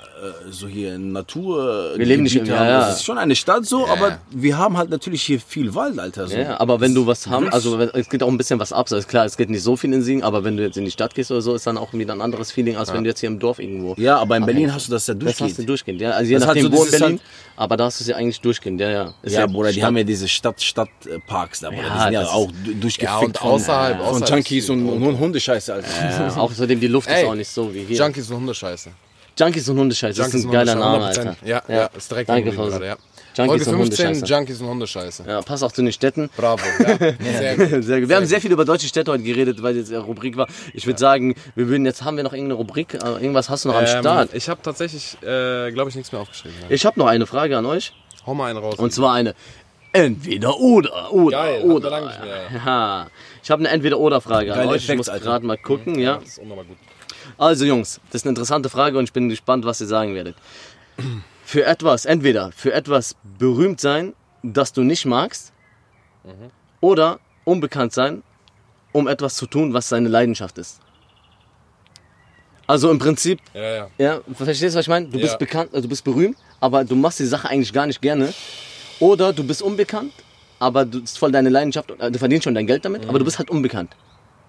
so hier in Natur. Wir leben nicht im- ja, haben. ja. Das ist schon eine Stadt so, Ja, aber ja. wir haben halt natürlich hier viel Wald, Alter. So. Ja, aber wenn du was haben, also es geht auch ein bisschen was ab. Also klar, es geht nicht so viel in Siegen, aber wenn du jetzt in die Stadt gehst oder so, ist dann auch wieder ein anderes Feeling, als wenn du jetzt hier im Dorf irgendwo. Ja, aber in Berlin hast du das ja Das hast du durchgehend. ja. Also je Das nachdem, so wo in Berlin, halt- aber da hast du es ja eigentlich durchgehend, ja, ja. Ist Ja, Bruder, die haben ja diese Stadt-Stadt-Parks da, Bruder. Ja, die sind ja auch du- durchgefickt Ja, und von, außerhalb- von außerhalb Junkies ist und, viel und Hundescheiße, Alter. Ja, außerdem die Luft ist Ey, auch nicht so wie hier. Junkies und Hundescheiße. Junkies und Hundescheiße, das ist ein geiler Name, Alter. Ja, ja, ist direkt Danke, gerade, ja. Junkies Folge und 15, Hundescheiße. Junkies und Hundescheiße. Ja, pass auch zu den Städten. Bravo. Ja, sehr gut. Sehr gut. Wir haben sehr viel über deutsche Städte heute geredet, weil jetzt eine Rubrik war. Ich würde sagen, wir würden jetzt, haben wir noch irgendeine Rubrik? Äh, Irgendwas hast du noch am Start? Ähm, ich habe tatsächlich, äh, glaube ich, nichts mehr aufgeschrieben. Ja. Ich habe noch eine Frage an euch. Hau mal einen raus. Und zwar eine Entweder oder oder Geil, oder. lange nicht mehr. Ja. Ich habe eine Entweder oder Frage an Geile euch. Ich Effekte, muss gerade mal gucken, ja. Nochmal gut. Also Jungs, das ist eine interessante Frage und ich bin gespannt, was ihr sagen werdet. Für etwas, entweder für etwas berühmt sein, das du nicht magst, oder unbekannt sein, um etwas zu tun, was seine Leidenschaft ist. Also im Prinzip, Ja, ja. ja, verstehst du, was ich meine? Du bist Ja. bekannt, also du bist berühmt, aber du machst die Sache eigentlich gar nicht gerne. Oder du bist unbekannt, aber du ist voll deine Leidenschaft, äh, du verdienst schon dein Geld damit, aber du bist halt unbekannt.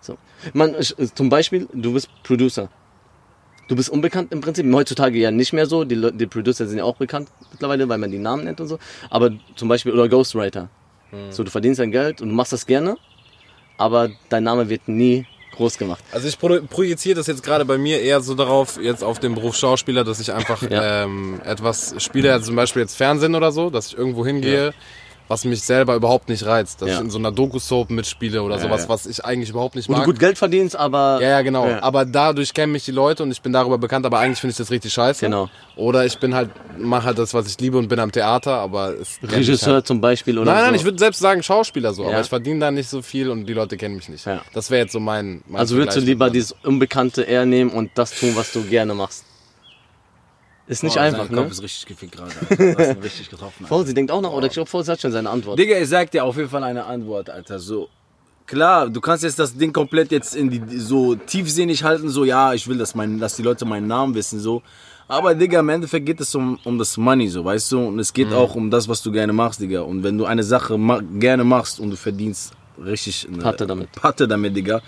So. Man, ich, zum Beispiel, du bist Producer. Du bist unbekannt im Prinzip. Heutzutage ja nicht mehr so. Die, Leu- die Producer sind ja auch bekannt mittlerweile, weil man die Namen nennt und so. Aber zum Beispiel, oder Ghostwriter. So, du verdienst dein Geld und du machst das gerne, aber dein Name wird nie groß gemacht. Also ich pro projiziere das jetzt gerade bei mir eher so darauf, jetzt auf den Beruf Schauspieler, dass ich einfach Ja. ähm, etwas spiele, also zum Beispiel jetzt Fernsehen oder so, dass ich irgendwo hingehe, was mich selber überhaupt nicht reizt. Dass Ja. ich in so einer Doku-Soap mitspiele oder sowas, ja. was ich eigentlich überhaupt nicht Wo du mag. gut Geld verdienst, aber. Ja, ja, genau. Ja. Aber dadurch kennen mich die Leute und ich bin darüber bekannt, aber eigentlich finde ich das richtig scheiße. Genau. Oder ich bin halt, mache halt das, was ich liebe und bin am Theater, aber es mich Regisseur Halt. zum Beispiel oder Nein, nein, so. ich würde selbst sagen Schauspieler so, Ja. aber ich verdiene da nicht so viel und die Leute kennen mich nicht. Ja. Das wäre jetzt so mein, mein Also würdest du lieber dieses Unbekannte eher nehmen und das tun, was du gerne machst? Ist nicht Oh, einfach, sein Kopf ne? ist richtig gefickt gerade, Alter. Das ist richtig getroffen. Fauzi denkt auch noch, oder ich glaube, Fauzi hat schon seine Antwort. Digga, ich sag dir auf jeden Fall eine Antwort, Alter. So, klar, du kannst jetzt das Ding komplett jetzt in die, so tiefsinnig halten, so, ja, ich will, dass, mein, dass die Leute meinen Namen wissen, so. Aber, Digga, im Endeffekt geht es um, um das Money, so, weißt du? Und es geht auch um das, was du gerne machst, Digga. Und wenn du eine Sache ma gerne machst und du verdienst richtig eine Patte damit. Patte damit, Digga.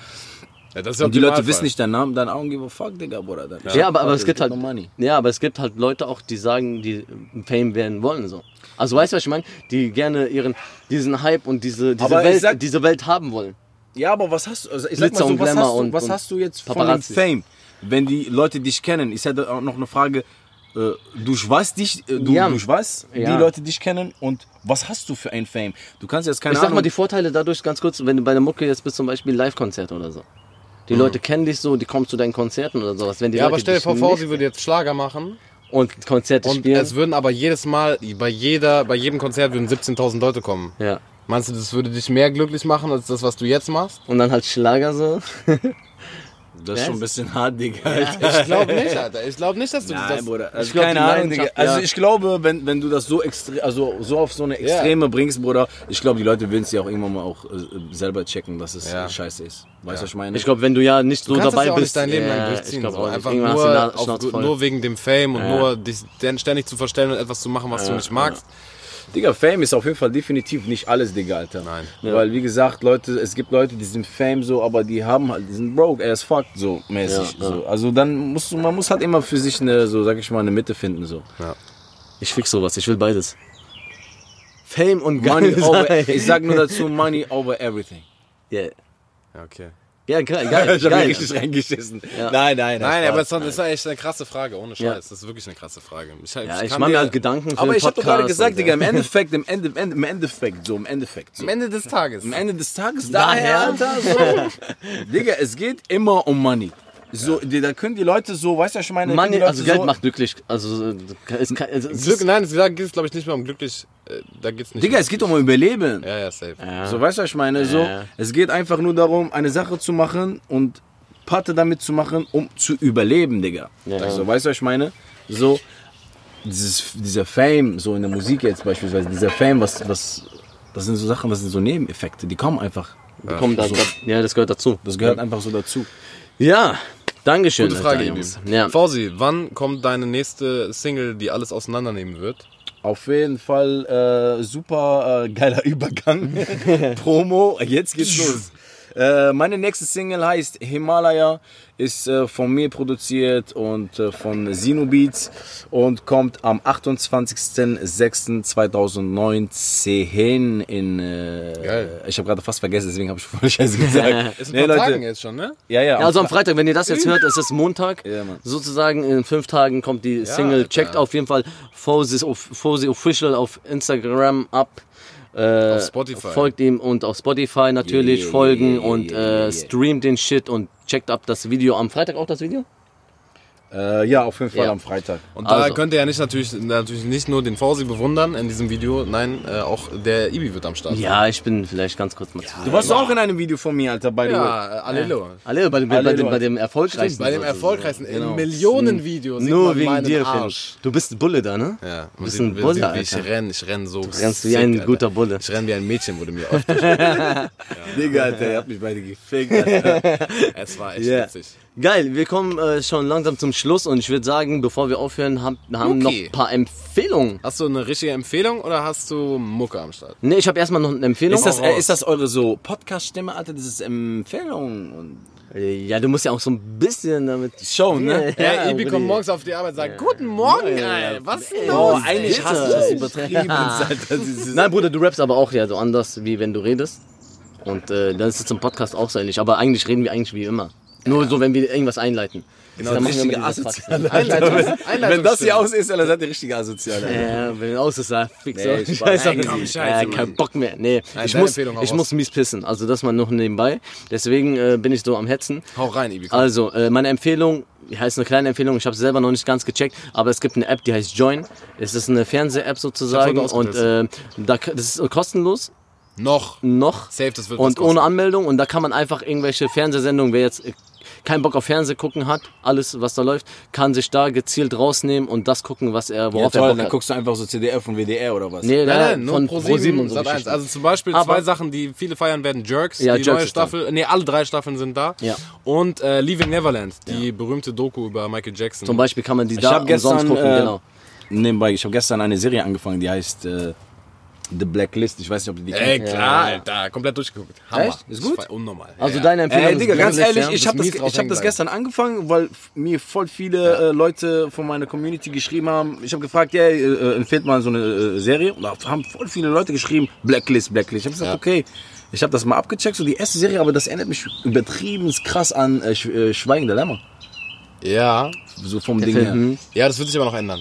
Ja, das ist ja Und die Leute wissen nicht deinen Namen, dann I don't give a fuck, Digga, Bruder. Dann Ja, aber, aber es gibt halt, ja, aber es gibt halt Leute auch, die sagen, die Fame werden wollen, so. Also weißt du, was ich meine? Die gerne ihren, diesen Hype und diese, diese, Aber ich Welt, sag- diese Welt haben wollen. Ja, aber was hast du, also ich sag Glitzer mal so, was, hast du, und- was hast du jetzt von dem Paparazzi. Fame? Wenn die Leute dich kennen, ist ja da auch noch eine Frage, äh, durch was dich, äh, du, Ja. durch was Ja. die Leute dich kennen und was hast du für ein Fame? Du kannst jetzt keine ich sag Ahnung. mal die Vorteile dadurch ganz kurz, wenn du bei der Mucke jetzt bist, zum Beispiel Live-Konzert oder so. Die Leute kennen dich so, die kommen zu deinen Konzerten oder sowas. Wenn die Ja, Leute aber stell dir vor, sie würde jetzt Schlager machen und Konzerte und spielen. es würden aber jedes Mal, bei jeder, bei jedem Konzert würden 17.000 Leute kommen. ja. Meinst du, das würde dich mehr glücklich machen als das, was du jetzt machst? Und dann halt Schlager so. das ist schon ein bisschen hart, Digga. Ich glaube nicht, Alter. Ich glaube nicht, dass du Nein, das... Bruder. Also glaub, keine Ahnung, Digga. Also ja. ich glaube, wenn, wenn du das so extre also so auf so eine Extreme bringst, Bruder, ich glaube, die Leute würden es ja auch irgendwann mal auch äh, selber checken, dass es Ja. scheiße ist. Weißt du, was ich meine? Ich glaube, wenn du ja nicht so dabei das ja auch bist. nicht dein Leben lang ja, durchziehen. Ich glaube so. Einfach Irgendwann nur, hast du die auf, nur wegen dem Fame und Ja. nur dich ständig zu verstellen und etwas zu machen, was du nicht magst. Digga, Fame ist auf jeden Fall definitiv nicht alles, Digga, Alter. Nein. Weil, wie gesagt, Leute, es gibt Leute, die sind Fame so, aber die haben halt, die sind broke as fuck, so mäßig. Ja, ja. So. Also dann musst du, man muss halt immer für sich eine, so sag ich mal, eine Mitte finden, so. Ich fix sowas, ich will beides. Fame und Money over, sein. ich sag nur dazu, money over everything. Yeah. Ja, okay. Ja, geil, geil. Ich hab geil. richtig reingeschissen. Ja. Nein, nein, Nein, Spaß. aber das ist- das ist echt eine krasse Frage, ohne Scheiß. Ja. Das ist wirklich eine krasse Frage. Ich, Ja, ich kann mache mir halt Gedanken für Aber den ich hab doch gerade gesagt, Digga, im ja. Endeffekt, im, Ende, im, Ende, im Endeffekt, so, im Endeffekt, so. Am Ende des Tages. Am Ende des Tages, Daher? daher, Alter, so. Digga, es geht immer um Money. So, die, da können die Leute so, weißt du, was ich meine? die Leute also Geld so, macht glücklich. Also, es, kann- es, Glück, nein, da geht es glaube ich nicht mehr um glücklich. äh, Da geht's nicht. Digga, um es geht um Überleben. Ja, ja, safe. ja. So, weißt du, was ich meine? So, Ja. es geht einfach nur darum, eine Sache zu machen und Patte damit zu machen, um zu überleben, Digga. Ja. So, weißt du, was ich meine? So, dieses, dieser Fame, so in der Musik jetzt beispielsweise, dieser Fame, was, was, das sind so Sachen, das sind so Nebeneffekte, die kommen einfach. Kommt da, ja, das gehört dazu. Das gehört einfach so dazu. Ja, Dankeschön. Gute Frage, Alter. Jungs. Ja. Fausi, wann kommt deine nächste Single, die alles auseinandernehmen wird? Auf jeden Fall äh, super äh, geiler Übergang. Promo, jetzt geht's los. Äh, meine nächste Single heißt Himalaya, ist äh, von mir produziert und äh, von Sino Beats und kommt am 28.06.2019 in. Äh, Geil. Ich habe gerade fast vergessen, deswegen habe ich voll Scheiße gesagt. Ist ein Nee, paar Leute. Tagen jetzt schon, ne? Ja, ja. Ja, also am Freitag, wenn ihr das jetzt hört, ist es Montag. Ja, Mann. Sozusagen in fünf Tagen kommt die Single. Alter. Checkt auf jeden Fall Fosi Official auf Instagram ab. Äh, Auf Spotify. Folgt ihm und auf Spotify natürlich Yeah, yeah, folgen yeah, und yeah, äh, yeah, yeah. streamt den Shit und checkt ab das Video. Am Freitag auch das Video? Äh, ja, auf jeden Fall Ja. am Freitag. Und da Also. könnt ihr ja nicht natürlich, natürlich nicht nur den Fausi bewundern in diesem Video, nein, äh, auch der Ibi wird am Start. Ja, ich bin vielleicht ganz kurz mal zu. Du warst auch in einem Video von mir, Alter, by the way. Ja, äh, Allelo. Alle bei dem, bei dem, bei dem erfolgreichsten. Bei dem erfolgreichsten, Genau. in Millionen Videos. sieht Nur man wegen dir, Finn. Arsch. Du bist Bulle da, ne? Ja, man bist ein Bulle, sieht, wie ich Alter. renn. Ich renn so. Du rennst wie ein guter Bulle. Ich renn wie ein Mädchen, wurde mir oft. Digga, Alter, ihr habt mich beide gefickt, Alter. es war echt Ja. witzig. Geil, wir kommen äh, schon langsam zum Schluss und ich würde sagen, bevor wir aufhören, haben, haben noch ein paar Empfehlungen. Hast du eine richtige Empfehlung oder hast du Mucke am Start? Ne, ich habe erstmal noch eine Empfehlung. Ist das, äh, ist das eure so Podcast-Stimme, Alter? Das ist Empfehlung und Ja, du musst ja auch so ein bisschen damit. Show, ne? Ja, Ibi Brudi. kommt morgens auf die Arbeit und sagt, guten Morgen, ey, was ist denn Oh, los? eigentlich hast du das übertrieben, Alter. Nein, Bruder, du rappst aber auch ja so anders, wie wenn du redest. Und äh, das ist zum Podcast auch so ähnlich. Aber eigentlich reden wir eigentlich wie immer. Nur so, wenn wir irgendwas einleiten. Genau, Dann machen wir Asoziale. Wenn, Einleitung wenn das hier aus ist, dann seid ihr richtige Asoziale. Ja, wenn aus ist, ja, fix Nee. Spaß. Scheiße, Nein, komm, Scheiße, Mann. kein Bock mehr. Nee, Nein, ich, muss, ich muss mies pissen. Also das mal noch nebenbei. Deswegen äh, bin ich so am Hetzen. Hau rein, Ibi. komm. Also, äh, meine Empfehlung, heißt eine kleine Empfehlung, ich habe es selber noch nicht ganz gecheckt, aber es gibt eine App, die heißt Join. Es ist eine Fernseh-App sozusagen Ich und äh, da, das ist kostenlos Noch. noch Safe, das wird und ohne Anmeldung und da kann man einfach irgendwelche Fernsehsendungen, wer jetzt äh, keinen Bock auf Fernseh gucken hat, alles was da läuft, kann sich da gezielt rausnehmen und das gucken, was er Ja, worauf er toll, Bock dann hat. guckst du einfach so CDF und WDR oder was? Nee, Nein, nein, nur von Pro Pro7 7 und so Sat 1. Geschichten. Also zum Beispiel Aber- zwei Sachen, die viele feiern werden. Jerks, Ja, die Jerks neue. Staffel. Nee, alle drei Staffeln sind da. Ja. Und äh, Leaving Neverland, die berühmte Doku über Michael Jackson. Zum Beispiel kann man die Ich da hab gestern, umsonst gucken, äh, genau. Nebenbei, ich habe gestern eine Serie angefangen, die heißt äh, The Blacklist. Ich weiß nicht, ob du die Ey, kennst. klar, Alter. Komplett durchgeguckt. Hammer. Echt? Ist gut? Das war unnormal. Also ja, deine Empfehlung Ey, Digga, ist ganz Blacklist, ehrlich, ja? ich habe das, ich hab das gestern angefangen, weil mir voll viele äh, Leute von meiner Community geschrieben haben. Ich habe gefragt, ja, äh, äh, empfiehlt mal so eine äh, Serie. Und da haben voll viele Leute geschrieben, Blacklist, Blacklist. Ich habe gesagt, Ja. okay. Ich habe das mal abgecheckt, so die erste Serie, aber das erinnert mich übertrieben krass an äh, äh, Schweigen der Lämmer. Ja. So vom Ding her. Film, hm. Ja, das wird sich aber noch ändern.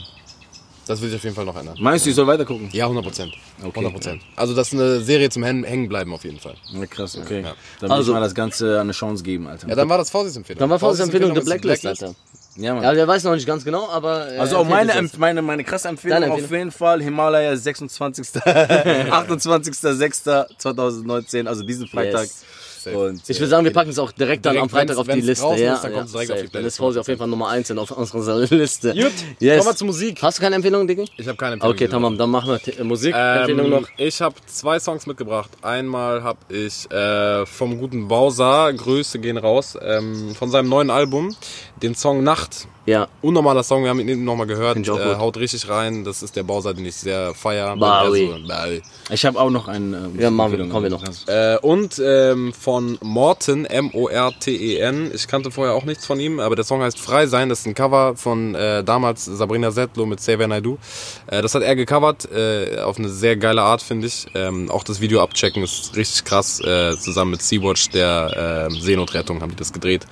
Das wird sich auf jeden Fall noch ändern. Meinst du, ich soll weitergucken? Ja, 100 Prozent. Okay. 100 Prozent. Also das ist eine Serie zum Hängen Hängen bleiben auf jeden Fall. Ja, krass, okay. Ja. Dann Also- ich mal das Ganze eine Chance geben, Alter. Ja, dann war das Fausis Empfehlung. Dann war Fausis Empfehlung The ist Blacklist, Alter. Ja, Mann. Ja, der weiß noch nicht ganz genau, aber. äh, Also auch meine, meine, meine krasse Empfehlung Deine auf Empfehlung. jeden Fall Himalaya 26. 28.06.2019, also diesen Freitag. Yes. Und Ich würde sagen, wir packen es auch direkt dann am Freitag auf die Liste. ja, ist, dann ja, kommt's direkt auf die safe. Dann Playlist. ist Fausi auf jeden Fall Nummer 1 auf unserer Liste. Gut, yes. kommen wir zur Musik. Hast du keine Empfehlung, Diggi? Ich habe keine Empfehlung. Okay, tamam, dann machen wir äh, Musikempfehlung Ähm, noch. ich habe zwei Songs mitgebracht. Einmal habe ich äh, vom guten Bowser, Grüße gehen raus, ähm, von seinem neuen Album, den Song Nacht. Ja, Unnormaler Song, wir haben ihn eben nochmal gehört. Find ich auch Äh, gut. haut richtig rein. Das ist der Bowser, den ich sehr feier. Bowie. Also, ich habe auch noch einen. Äh, Ja, machen wir- kommen wir noch. Äh, und ähm, von Morten, M-O-R-T-E-N. Ich kannte vorher auch nichts von ihm, aber der Song heißt Frei sein. Das ist ein Cover von äh, damals Sabrina Settler mit Xavier Naidoo. Äh, das hat er gecovert, äh, auf eine sehr geile Art, finde ich. Ähm, auch das Video abchecken ist richtig krass. Äh, zusammen mit Sea-Watch, der äh, Seenotrettung, haben die das gedreht.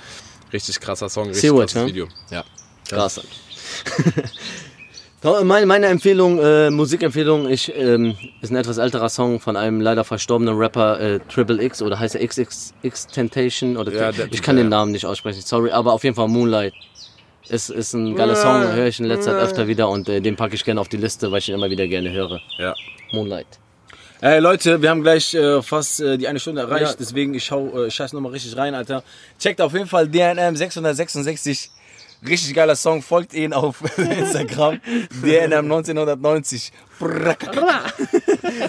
Richtig krasser Song, richtig krasses ja? Video. Ja. krass. Meine, meine Empfehlung, äh, Musikempfehlung, ich, ähm, ist ein etwas älterer Song von einem leider verstorbenen Rapper äh, Triple X oder heißt er XXX Temptation oder Ja, ich kann den Namen nicht aussprechen, sorry, aber auf jeden Fall Moonlight. Ist, ist ein geiler Song, höre ich in letzter Zeit öfter wieder und äh, den packe ich gerne auf die Liste, weil ich ihn immer wieder gerne höre. ja. Moonlight. Ey Leute, wir haben gleich äh, fast äh, die eine Stunde erreicht, Ja. deswegen ich schau, äh, scheiß nochmal richtig rein, Alter. Checkt auf jeden Fall DNM 666 Richtig geiler Song, folgt ihn auf Instagram. DNM 1990.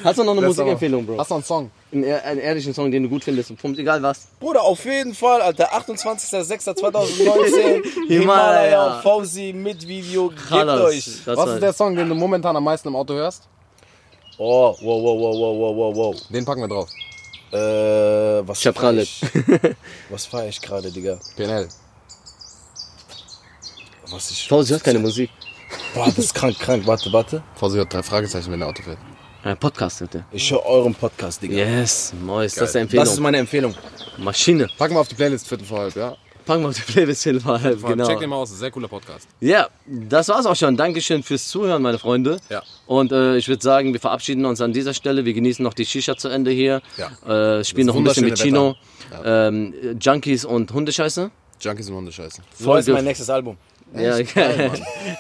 Hast du noch eine Das Musikempfehlung, Bro? Hast du noch einen Song? Einen, einen ehrlichen Song, den du gut findest. Pumpt, egal was. Bruder, auf jeden Fall, Alter. 28.06.2019. Himalaya. Fauzi mit Video. Gebt euch. Was ist der Song, den du momentan am meisten im Auto hörst? Oh, wow, wow, wow, wow, wow, wow, wow. Den packen wir drauf. Äh, was feier Chapralet. ich? Was feier ich gerade, Digga? PNL. Was ich. Fauzi hört keine Musik. Boah, das ist krank, krank. Warte, warte. Vorsicht, hat drei Fragezeichen, wenn der Auto fährt. Äh, Podcast hört er. Ich höre euren Podcast, Digga. Yes, Mois, das ist eine Empfehlung. Das ist meine Empfehlung. Maschine. Packen wir auf die Playlist Viertel vor halb, ja? Packen wir auf die Playlist hin, halb, Vor halb. genau. Check den mal aus, sehr cooler Podcast. Ja, das war's auch schon. Dankeschön fürs Zuhören, meine Freunde. Ja. Und äh, ich würde sagen, wir verabschieden uns an dieser Stelle. Wir genießen noch die Shisha zu Ende hier. Ja. Äh, spielen noch ein bisschen mit Chino. Ähm, Junkies und Hundescheiße. Junkies und Hundescheiße. So ist Folge- mein nächstes Album. Ja, geil.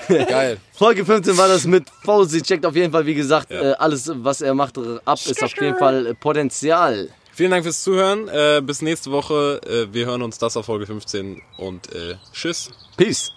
Geil. Folge 15 war das mit Fauzi. Checkt auf jeden Fall, wie gesagt, äh, alles, was er macht, ab, ist auf jeden Fall Potenzial. Vielen Dank fürs Zuhören. Äh, bis nächste Woche. Äh, wir hören uns das auf Folge 15 und äh, tschüss. Peace.